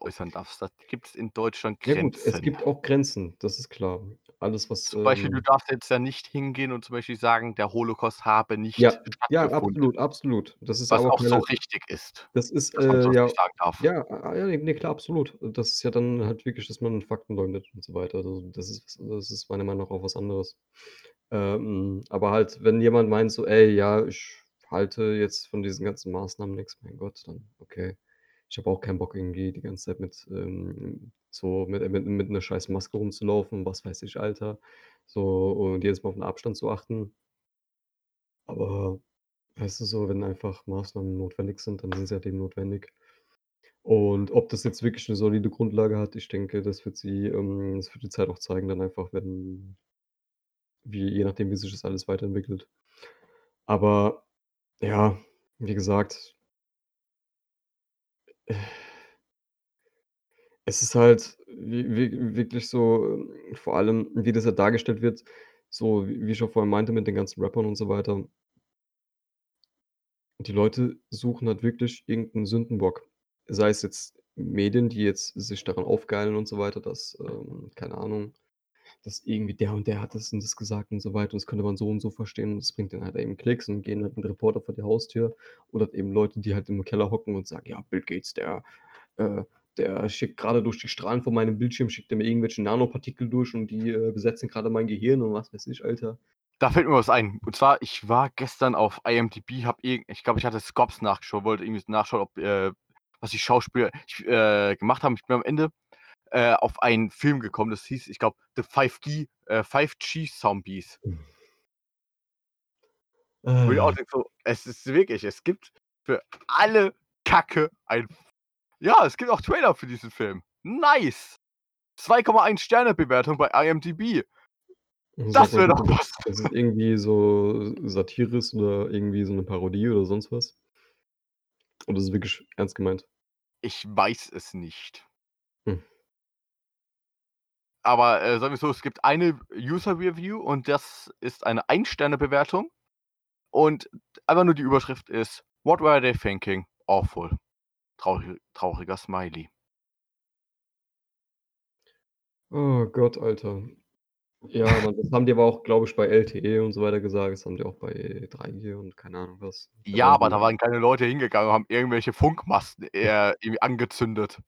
äußern darfst. Da gibt's in Deutschland Ja gut, es Grenzen. gibt auch Grenzen, das ist klar. Alles, was, Zum Beispiel, du ähm darfst jetzt ja nicht hingehen und zum Beispiel sagen, der Holocaust habe nicht Ja, ja, absolut, absolut. Das ist Was aber auch so keine richtig ist, das ist, äh, so ja nicht sagen darf. ja, ah, ja, ne, klar, absolut. Das ist ja dann halt wirklich, dass man Fakten leugnet und so weiter. Also, das ist das ist meiner Meinung nach auch was anderes. Ähm, aber halt, wenn jemand meint so: „Ey, ja, ich halte jetzt von diesen ganzen Maßnahmen nix“, mein Gott, dann okay. Ich habe auch keinen Bock, irgendwie die ganze Zeit mit, ähm so mit mit mit 'ner scheiß Maske rumzulaufen, was weiß ich, Alter, so und jedes Mal auf 'n Abstand zu achten. Aber weißt du so, wenn einfach Maßnahmen notwendig sind, dann sind sie halt eben notwendig. Und ob das jetzt wirklich 'ne solide Grundlage hat, ich denke, das wird sie ähm, das wird die Zeit auch zeigen dann einfach, wenn wie je nachdem, wie sich das alles weiterentwickelt. Aber ja, wie gesagt es ist halt wi wi wirklich so, ähm, vor allem, wie das halt dargestellt wird, so wie wie ich auch vorhin meinte mit den ganzen Rappern und so weiter die Leute suchen halt wirklich irgend 'n Sündenbock. Sei es jetzt Medien, die jetzt sich daran aufgeilen und so weiter, dass, ähm, keine Ahnung, dass irgendwie der und der hat das und das gesagt und so weiter und das könnte man so und so verstehen und das bringt dann halt eben Klicks und gehen halt mit Reporter vor die Haustür oder eben Leute, die halt im Keller hocken und sagen: „Ja, Bill Gates, der äh, der schickt grade durch die Strahlen von meinem Bildschirm schickt er mir irgendwelche Nanopartikel durch und die, äh, besetzen grade mein Gehirn“ und was weiß ich, Alter. Da fällt mir was ein. Und zwar, ich war gestern auf IMDb, irgend ich glaube, ich hatte Skops nachgeschaut, wollte irgendwie nachschauen, ob, äh was die Schauspieler ich äh, gemacht haben. Ich bin am Ende, äh, auf einen Film gekommen, das hieß, ich glaube, The 5G äh, 5G Zombies. Wo ich auch Ah. denke so, es ist wirklich es gibt für alle Kacke ein ja, es gibt auch Trailer für diesen Film. Nice. 2,1 Sterne Bewertung bei IMDb. Das sag wäre doch was. dass es irgendwie so Satire ist oder irgendwie so 'ne Parodie oder sonst was? Oder ist es wirklich ernst gemeint? Ich weiß es nicht. Hm. Aber, äh, sagen wir so, es gibt eine User Review und das ist eine Ein-Sterne-Bewertung und einfach nur die Überschrift ist: „What were they thinking? Awful.“ Trauri trauriger Smiley. Oh Gott, Alter. Ja, Mann, das haben die aber auch, glaube ich, bei LTE und so weiter gesagt. Das haben die auch bei 3G und keine Ahnung was. Ja, aber da waren keine Leute hingegangen und haben irgendwelche Funkmasten, äh, irgendwie angezündet.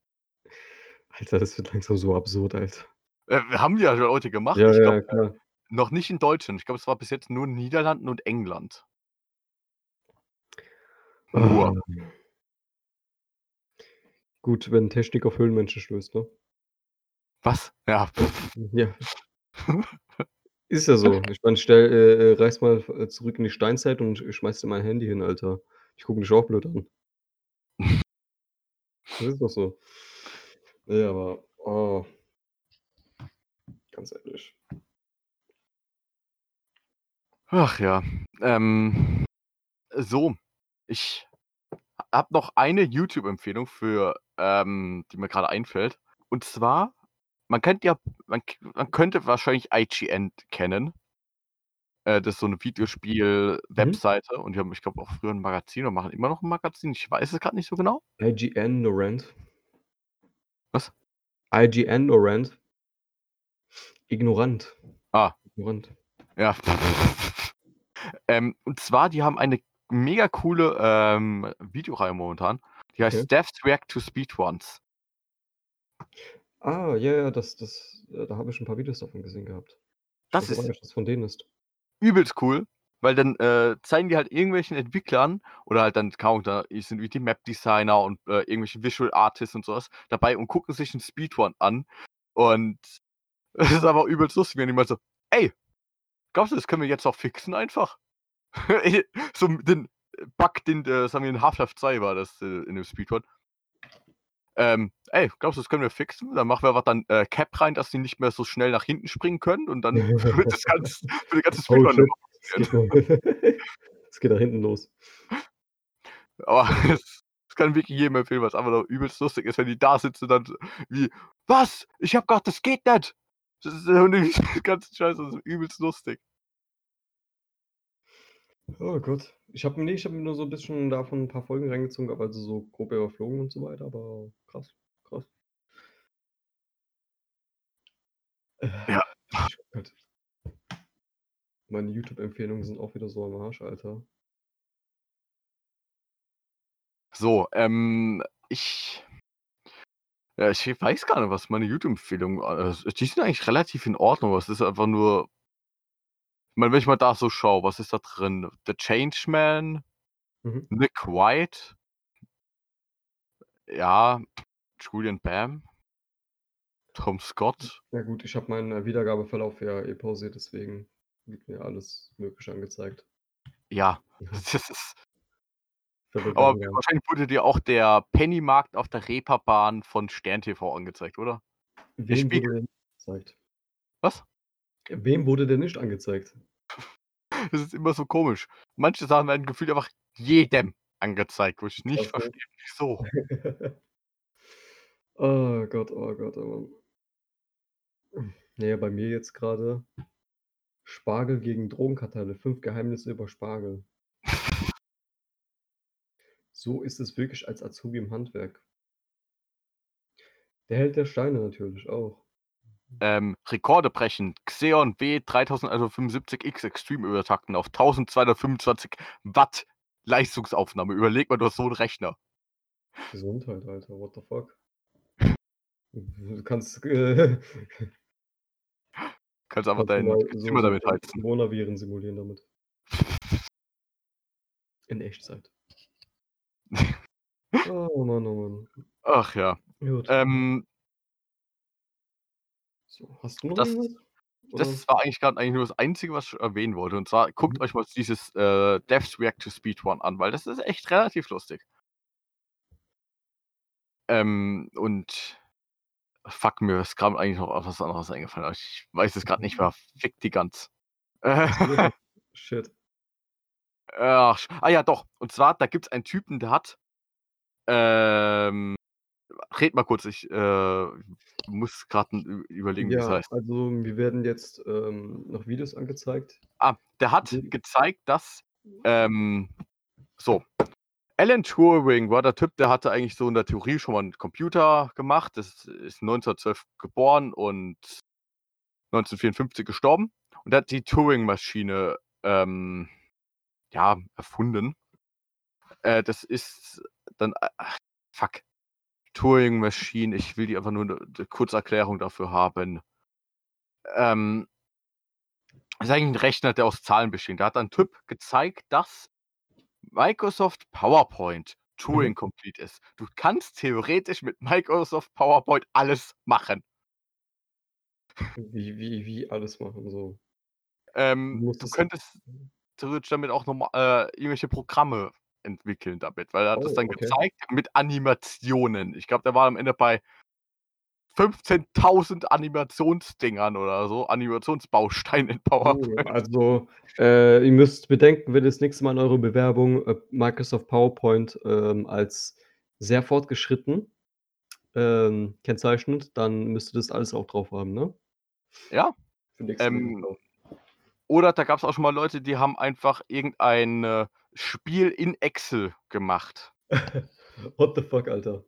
Alter, das wird langsam so absurd, Alter. Äh, haben ja schon Leute gemacht. Ja, Ich ja, glaube, äh, klar. noch nicht in Deutschland. Ich glaube, es war bis jetzt nur in Niederlanden und England. Nur. Ah. Gut, wenn Technik auf Höhlenmenschen stößt, ne? Was? Ja. Ja. Ist ja so. Ich meine, stell äh, äh, reise mal, äh, zurück in die Steinzeit und sch schmeiß dir mein Handy hin, Alter. Ich gucke dich auch blöd an. Das ist doch so. Ne, aber oh. Ganz ehrlich. Ach ja. Ähm, so, ich habe noch eine YouTube-Empfehlung für ähm, die mir grade einfällt. Und zwar, man kennt ja man man könnte wahrscheinlich IGN kennen. Äh, das ist so 'ne Videospiel-Webseite und die haben, ich glaube, auch früher 'n Magazin oder machen immer noch 'n Magazin. Ich weiß es grad nicht so genau. IGN No Rant. Was? IGN No Rant. Ignorant. Ah. Ignorant. Ja. Ähm, und zwar, die haben eine mega coole, ähm, Videoreihe momentan. Die heißt Okay. Devs React to Speedruns. Ah, ja, ja, das das da habe ich 'n paar Videos davon gesehen gehabt. Das ist dass das von denen ist. übelst cool, weil dann, äh, zeigen die halt irgendwelchen Entwicklern oder halt dann, da sind wie die Map-Designer und, äh, irgendwelche Visual Artists und so was dabei und gucken sich 'n Speedrun an. Und es ist aber übelst lustig, wenn die mal so: „Ey, glaubst du, das können wir jetzt auch fixen einfach?“ So den Bug, den, äh, sagen wir in Half-Life 2 war das, äh, in dem Speedrun. Ähm: „Ey, glaubst du, das können wir fixen?“ Dann machen wir einfach dann, äh, Cap rein, dass die nicht mehr so schnell nach hinten springen können und dann wird das ganz wird der ganze Oh Speedrun es geht es da hinten los. Aber das das kann wirklich jedem empfehlen, weil's einfach nur übelst lustig ist, wenn die da sitzen dann so wie: „Was? Ich habe gedacht, das geht nicht!“ Das ist und die ganzen Scheiße, das ist übelst lustig. Oh Gott. Ich habe ne, ich habe mir nur so 'n bisschen davon 'n paar Folgen reingezogen gehabt, also so grob überflogen und so weiter, aber krass, krass. Ja. Halt meine YouTube-Empfehlungen sind auch wieder so am Arsch, Alter. So, ähm, ich ja, ich weiß gar nicht, was meine YouTube-Empfehlungen äh, die sind eigentlich relativ in Ordnung, es ist einfach nur ich meine, wenn ich mal da so schaue, was ist da drin? The Changeman, Mhm. Nick White ja, Julian Bam, Tom Scott. Ja gut, ich habe meinen, äh, Wiedergabeverlauf ja eh pausiert, deswegen wird mir alles Mögliche angezeigt. Ja, Mhm. das ist Aber langsam. wahrscheinlich wurde dir auch der Pennymarkt auf der Reeperbahn von Stern TV angezeigt, oder? Der Wem wurde denn angezeigt? Was? Wem wurde denn nicht angezeigt? Das ist immer so komisch. Manche Sachen werden gefühlt einfach jedem angezeigt, wo ich nicht Krass, ne? verstehe, wieso. Oh Gott, oh Gott, oh Mann. Na ja, bei mir jetzt grade Spargel gegen Drogenkartelle, 5 Geheimnisse über Spargel. So ist es wirklich als Azubi im Handwerk. Der Held der Steine natürlich auch. Ähm, Rekorde brechen. Xeon W3175X Extreme übertakten auf 1225 Watt Leistungsaufnahme. Überleg mal, du hast so 'n Rechner. Gesundheit, Alter, what the fuck? Du kannst, äh Kannst einfach dein Zimmer so damit heizen. Coronaviren simulieren damit. In Echtzeit. Oh Mann, oh Mann. Ach ja. Gut. Ähm So, hast du noch das irgendwas? Oder? das war eigentlich grad eigentlich nur das Einzige, was ich erwähnen wollte. Und zwar guckt Mhm. euch mal dieses, äh, Devs React to Speedrun an, weil das ist echt relativ lustig. Ähm, und fuck, mir ist grad eigentlich noch was anderes eingefallen, ich weiß es grad nicht mehr. Fick die Gans. Shit. Ach, ah ja, doch. Und zwar, da gibt's einen Typen, der hat ähm, red mal kurz, ich, äh, muss ü überlegen, wie das Ja, heißt. also mir werden jetzt, ähm, noch Videos angezeigt. Ah, der hat Mhm. gezeigt, dass, ähm so, Alan Turing war der Typ, der hatte eigentlich so in der Theorie schon mal 'n Computer gemacht. Das ist 1912 geboren und 1954 gestorben. Und der hat die Turing-Maschine, ähm, ja, erfunden. Äh, das ist dann ach, fuck. Turing-Machine, ich will die einfach nur 'ne 'ne Kurzerklärung dafür haben. Ähm ist eigentlich 'n Rechner, der aus Zahlen besteht. Da hat ein Typ gezeigt, dass Microsoft PowerPoint Mhm. Turing Complete ist. Du kannst theoretisch mit Microsoft PowerPoint alles machen. Wie wie wie alles machen so? Ähm, Du könntest theoretisch damit auch norma äh, irgendwelche Programme entwickeln damit, weil er hat das Oh, dann okay. gezeigt mit Animationen. Ich glaube, der war am Ende bei 15.000 Animationsdingern oder so, Animationsbausteinen in Oh, PowerPoint. also, äh, ihr müsst bedenken, wenn ihr das nächste Mal in eurer Bewerbung, äh, Microsoft PowerPoint, ähm, als sehr fortgeschritten, ähm, kennzeichnet, dann müsst ihr das alles auch drauf haben, ne? Ja. Ähm. Oder da gab es auch schon mal Leute, die haben einfach irgendein äh, Spiel in Excel gemacht. What the fuck, Alter?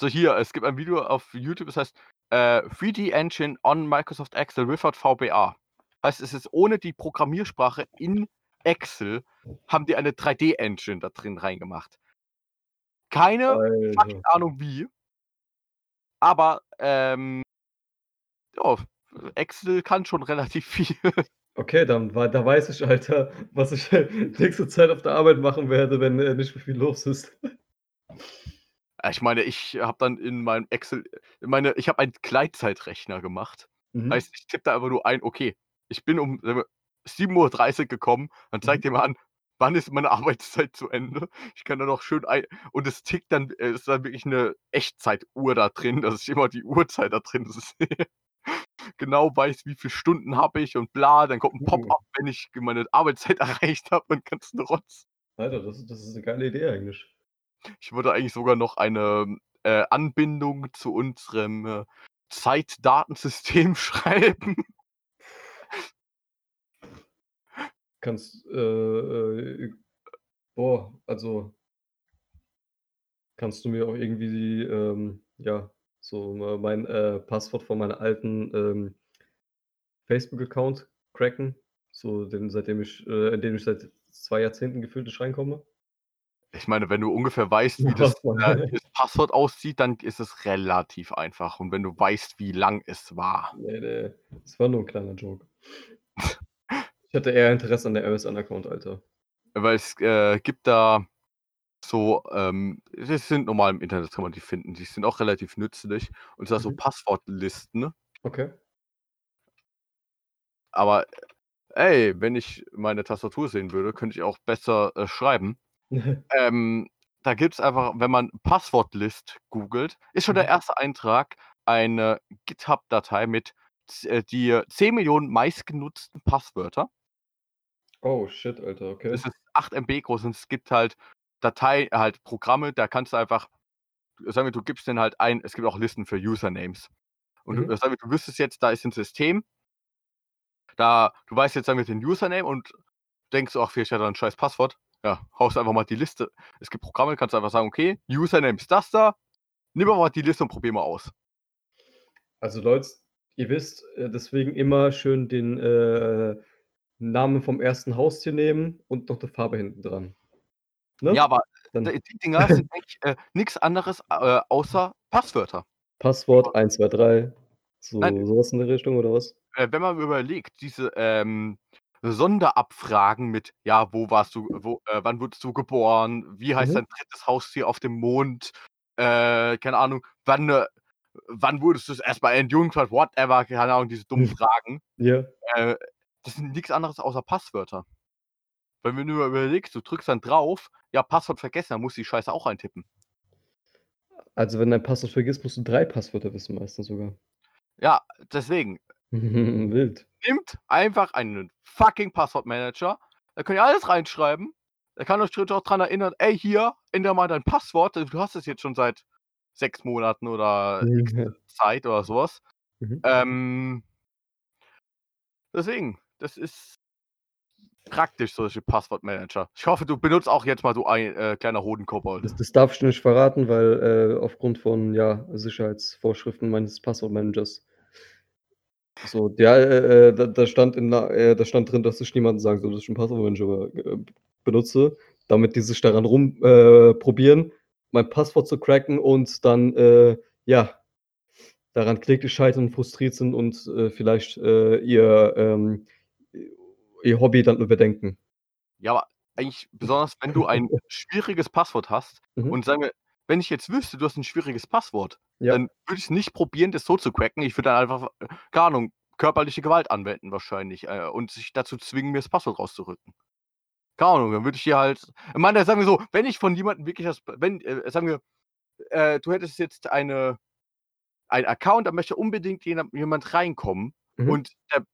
So hier, es gibt ein Video auf YouTube, das heißt äh, 3D Engine on Microsoft Excel without VBA. Heißt, es ist ohne die Programmiersprache in Excel, haben die eine 3D-Engine da drin reingemacht. Keine fucking. Ahnung wie. Aber ähm, ja, Excel kann schon relativ viel. Okay, dann da weiß ich, Alter, was ich nächste Zeit auf der Arbeit machen werde, wenn, äh, nicht mehr viel los ist. Äh, Ich meine, ich habe dann in meinem Excel, meine, ich habe einen Gleitzeitrechner gemacht. Mhm. Heißt, ich tippe da einfach nur ein, okay, ich bin um sagen wir, 7.30 Uhr gekommen, dann zeigt Mhm. ihr mal an, wann ist meine Arbeitszeit zu Ende. Ich kann da noch schön ein und es tickt dann, äh, ist dann wirklich eine Echtzeituhr da drin, dass ich immer die Uhrzeit da drin sehe. Genau weiß, wie viele Stunden habe ich und bla, dann kommt ein Mhm. Pop-up, wenn ich meine Arbeitszeit erreicht habe und ganzen Rotz. Alter, das das ist 'ne geile Idee eigentlich. Ich wollte eigentlich sogar noch eine, äh, Anbindung zu unserem, äh, Zeitdatensystem schreiben. Kannst, äh, äh, boah, also kannst du mir auch irgendwie, ähm, ja, so ma mein, äh, Passwort von meiner alten, ähm, Facebook-Account cracken? So, den seitdem ich äh, in den ich seit 2 Jahrzehnten gefühlt nicht reinkomme? Ich meine, wenn du ungefähr weißt, wie das, äh, das Passwort aussieht, dann ist es relativ einfach. Und wenn du weißt, wie lang es war. Ne, ne, das war nur 'n kleiner Joke. Ich hatte eher Interesse an der MSN-Account, Alter. Weil es, äh, gibt da so, ähm die sind normal im Internet, kann man die finden. Die sind auch relativ nützlich und zwar so Mhm. Passwortlisten. Okay. Aber, ey, wenn ich meine Tastatur sehen würde, könnte ich auch besser, äh, schreiben. Ähm, da gibt's einfach, wenn man Passwortlist googelt, ist schon der Mhm. erste Eintrag eine GitHub-Datei mit z äh, die 10.000.000 meistgenutzten Passwörter. Oh shit, Alter, okay. Das ist 8 MB groß und es gibt halt Datei halt Programme, da kannst du einfach sagen wir, du gibst denen halt ein es gibt auch Listen für Usernames. Und du Mhm. sagen wir, du wüsstest jetzt, da ist 'n System da du weißt jetzt, sagen wir, den Username und denkst: „Ach, vielleicht hat er 'n scheiß Passwort.“ Ja, haust einfach mal die Liste es gibt Programme, kannst du einfach sagen: „Okay, Username ist das da. Nimm mal die Liste und probier mal aus.“ Also Leute, ihr wisst, äh, deswegen immer schön den, äh, Namen vom ersten Haustier nehmen und noch 'ne Farbe hinten dran. Ne? Ja, aber Dann die Dinger sind eigentlich, äh, nix anderes, äh, außer Passwörter. Passwort 123, so Nein. so was in der Richtung oder was? Äh, wenn man überlegt, diese, ähm, Sonderabfragen mit: „Ja, wo warst du wo äh, wann wurdest du geboren? Wie heißt Mhm. dein 3. Haustier auf dem Mond? Äh, keine Ahnung, wann, wann wurdest du das erste Mal entjungfert?“ Whatever, keine Ahnung, diese dummen Fragen. Ja. Äh, das sind nix anderes außer Passwörter. Weil wenn du mal überlegst, du drückst dann drauf, ja, Passwort vergessen, dann musst du die Scheiße auch eintippen. Also, wenn dein Passwort vergisst, musst du 3 Passwörter wissen meistens sogar. Ja, deswegen. Wild. Nehmt einfach einen fucking Passwortmanager, da könnt ihr alles reinschreiben. Der kann euch theoretisch auch dran erinnern: „Ey, hier, ändere mal dein Passwort. Du hast es jetzt schon seit 6 Monaten oder Mhm. Zeit“ oder so was. Mhm. Ähm deswegen, das ist praktisch, solche Passwortmanager. Ich hoffe, du benutzt auch jetzt mal so ein, äh, kleiner Hodenkobold. Das das darf ich nicht verraten, weil, äh, aufgrund von, ja, Sicherheitsvorschriften meines Passwortmanagers. So, ja, äh, äh, da da stand in der äh, da stand drin, dass ich niemandem sagen soll, dass ich 'n Passwortmanager, äh, benutze, damit die sich daran rum äh, probieren, mein Passwort zu cracken und dann, ja, daran kläglich scheitern, frustriert sind und, vielleicht, ihr, ähm ihr Hobby dann überdenken. Ja, aber eigentlich besonders, wenn du ein schwieriges Passwort hast Mhm. und sagen wir, wenn ich jetzt wüsste, du hast 'n schwieriges Passwort, Ja. dann würde ich's nicht probieren, das so zu cracken. Ich würde dann einfach, äh, keine Ahnung, körperliche Gewalt anwenden wahrscheinlich, äh, und sich dazu zwingen, mir das Passwort rauszurücken. Keine Ahnung, dann würde ich hier halt ich meine, sagen wir so, wenn ich von jemandem wirklich das wenn, äh, sagen wir, äh, du hättest jetzt eine ein Account, da möchte unbedingt jena jemand reinkommen Mhm. und der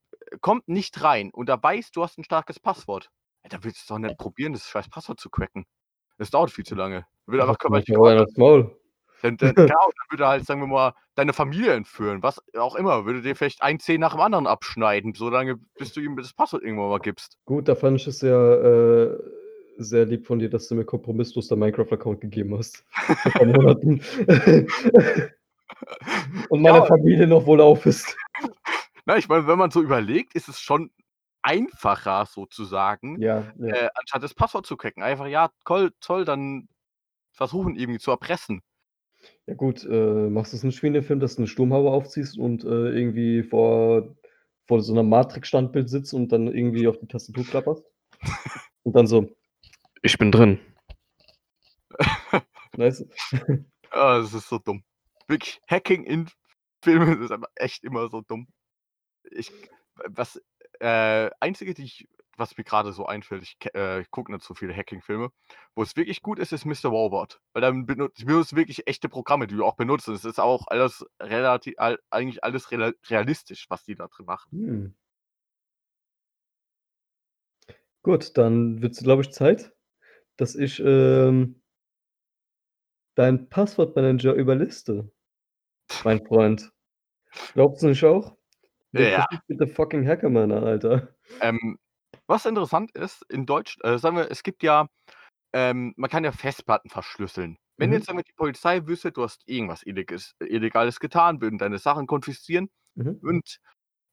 kommt nicht rein und er weiß, du hast 'n starkes Passwort. Dann willst du's doch nicht probieren, das scheiß Passwort zu cracken. Das dauert viel zu lange. Einfach Gewalt an aufs Maul. Dann, dann, genau, dann würde er halt, sagen wir mal, deine Familie entführen, was auch immer, würde dir vielleicht ein Zeh nach dem anderen abschneiden, solange bis du ihm das Passwort irgendwann mal gibst. Gut, da fand ich es ja äh, sehr lieb von dir, dass du mir kompromisslos deinen Minecraft-Account gegeben hast. Vor ein Monaten. Und meine Ja. Familie noch wohlauf ist. Na, ich meine, wenn man so überlegt, ist es schon einfacher sozusagen, Ja, ja. äh, anstatt das Passwort zu cracken. Einfach, ja, toll, toll, dann versuchen irgendwie zu erpressen. Ja gut, äh, machst du es nicht wie in dem Film, dass du eine Sturmhaube aufziehst und äh, irgendwie vor, vor so einem Matrix-Standbild sitzt und dann irgendwie auf die Tastatur klapperst? Und dann so, ich bin drin. Du? Ah, das ist so dumm. Wirklich, Hacking in Filmen ist einfach echt immer so dumm. Ich, was, äh, einzige, die ich, was mir gerade so einfällt, ich, äh, ich gucke nicht so viele Hacking-Filme, wo es wirklich gut ist, ist Mr. Robot. Weil dann benutzt, benutzt wirklich echte Programme, die du auch benutzt. Und es ist auch alles relativ, all, eigentlich alles realistisch, was die da drin machen. Hm. Gut, dann wird es, glaube ich, Zeit, dass ich ähm, deinen Passwortmanager überliste, mein Freund. Glaubst du nicht auch? Ja. bitte fucking Hackerman an, Alter? Ähm, was interessant ist, in Deutsch, äh, sagen wir, es gibt ja, ähm, man kann ja Festplatten verschlüsseln. Wenn Mhm. jetzt wir, die Polizei wüsste, du hast irgendwas Illegales, Illegales getan, würden deine Sachen konfiszieren Mhm. und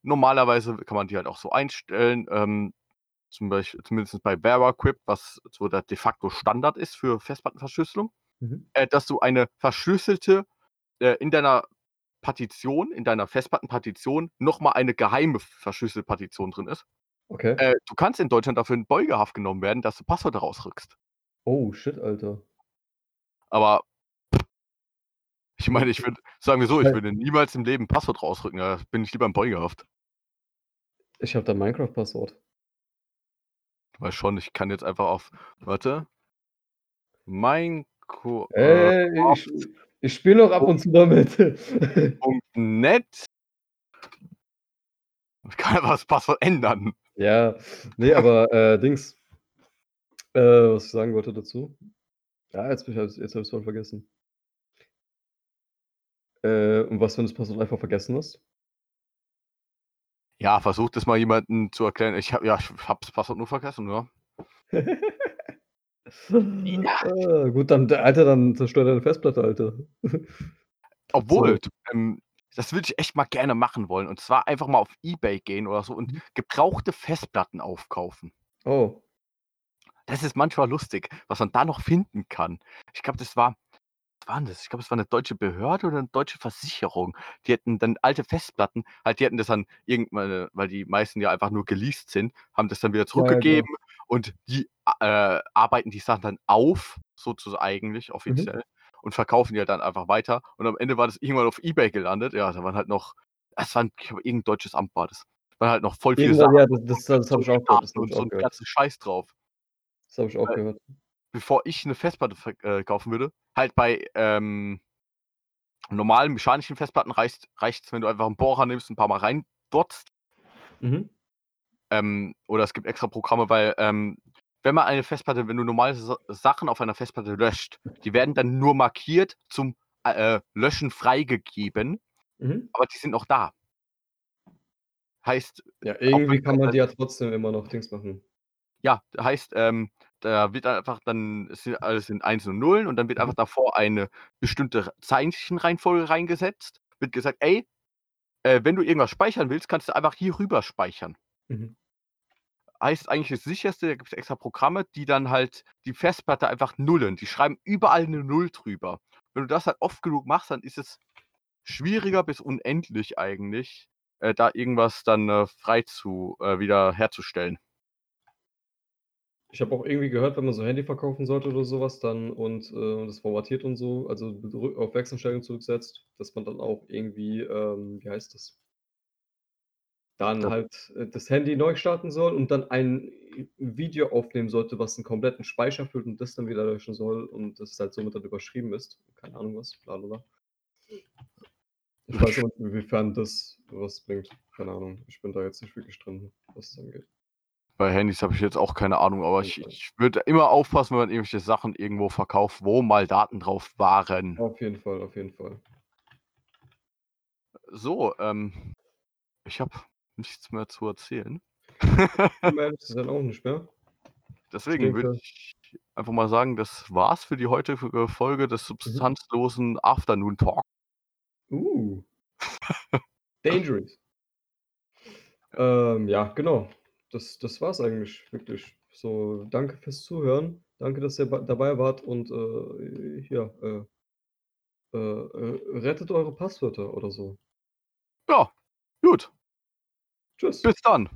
normalerweise kann man die halt auch so einstellen, ähm, zum Beispiel, zumindest bei VeraCrypt, was so der de facto Standard ist für Festplattenverschlüsselung, Mhm. äh, dass du eine verschlüsselte, äh, in deiner Partition, in deiner Festplattenpartition nochmal eine geheime verschlüsselte Partition drin ist. Okay. Äh, du kannst in Deutschland dafür in Beugehaft genommen werden, dass du Passwörter rausrückst. Oh, shit, Alter. Aber ich meine, ich würde, sagen wir so, ich würde niemals im Leben Passwort rausrücken. Da bin ich lieber in Beugehaft. Ich habe dein Minecraft-Passwort. Weil schon, ich kann jetzt einfach auf, warte, Ey, äh, ich, ich spiele noch ab und zu damit. .net ich kann einfach das Passwort ändern. ja, nee, aber äh, Dings. Äh, was ich sagen wollte dazu. Ja, jetzt, ich, jetzt habe ich es voll vergessen. Äh, und was, wenn du das Passwort einfach vergessen hast? Ja, versucht es mal jemandem zu erklären. Ich habe ja, ich Passwort nur vergessen, ja. Ah, gut, dann, Alter, dann zerstör deine Festplatte, Alter. Obwohl, du, ähm, das würde ich echt mal gerne machen wollen. Und zwar einfach mal auf Ebay gehen oder so und Mhm. gebrauchte Festplatten aufkaufen. Oh. Das ist manchmal lustig, was man da noch finden kann. Ich glaube, das war, was war denn das? Ich glaube, es war eine deutsche Behörde oder eine deutsche Versicherung. Die hätten dann alte Festplatten, halt, die hätten das dann irgendwann, weil die meisten ja einfach nur geleast sind, haben das dann wieder Ja, ja, zurückgegeben und die äh, arbeiten die Sachen dann auf, sozusagen eigentlich, Mhm. offiziell, und verkaufen die halt dann einfach weiter. Und am Ende war das irgendwann auf Ebay gelandet. Ja, da waren halt noch, es war ein, ich glaube, irgendein deutsches Amt war das. Da waren halt noch voll viele Sachen. ja, das, das, das habe ich auch gehört. Das und so einen ganzen Scheiß drauf Das habe ich auch gehört. bevor ich eine Festplatte verk äh, kaufen würde, halt bei ähm, normalen mechanischen Festplatten reicht es, wenn du einfach einen Bohrer nimmst, ein paar Mal reindotzt. Mhm. Ähm, oder es gibt extra Programme, weil ähm, wenn man eine Festplatte, wenn du normale Sa Sachen auf einer Festplatte löscht, die werden dann nur markiert zum äh, Löschen freigegeben, Mhm. aber die sind noch da. Heißt, Ja, irgendwie kann man die ja trotzdem immer noch Dings machen. Ja, heißt, ähm, da wird einfach dann, es sind alles in Einsen und Nullen und dann wird Mhm. einfach davor eine bestimmte Zeichenreihenfolge reingesetzt. Wird gesagt, ey, äh, wenn du irgendwas speichern willst, kannst du einfach hier rüber speichern. Mhm. Heißt eigentlich das sicherste, da gibt es extra Programme, die dann halt die Festplatte einfach nullen. Die schreiben überall eine Null drüber. Wenn du das halt oft genug machst, dann ist es schwieriger bis unendlich eigentlich, äh, da irgendwas dann äh, frei zu äh, wieder herzustellen. Ich habe auch irgendwie gehört, wenn man so Handy verkaufen sollte oder sowas dann und äh, das formatiert und so, also auf Wechselstellung zurücksetzt, dass man dann auch irgendwie, ähm, wie heißt das? Dann halt äh, das Handy neu starten soll und dann ein Video aufnehmen sollte, was einen kompletten Speicher füllt und das dann wieder löschen soll und das halt somit dann überschrieben ist. Keine Ahnung was, bla bla bla. Ich weiß nicht, inwiefern das was bringt. Keine Ahnung. Ich bin da jetzt nicht wirklich drin, was es angeht. Bei Handys habe ich jetzt auch keine Ahnung, aber ich, ich würde immer aufpassen, wenn man irgendwelche Sachen irgendwo verkauft, wo mal Daten drauf waren. Auf jeden Fall, auf jeden Fall. So, ähm, ich habe nichts mehr zu erzählen. Ehrlich zu sein, auch nicht mehr. Deswegen würde ich einfach mal sagen, das war's für die heutige Folge des substanzlosen Afternoon Talk. Uh. Dangerous. ähm, ja, genau. Das, das war's eigentlich, wirklich. So, danke fürs Zuhören. Danke, dass ihr dabei wart und äh, ja, äh, äh, äh, rettet eure Passwörter oder so. Ja, gut. Tschüss. Bis dann.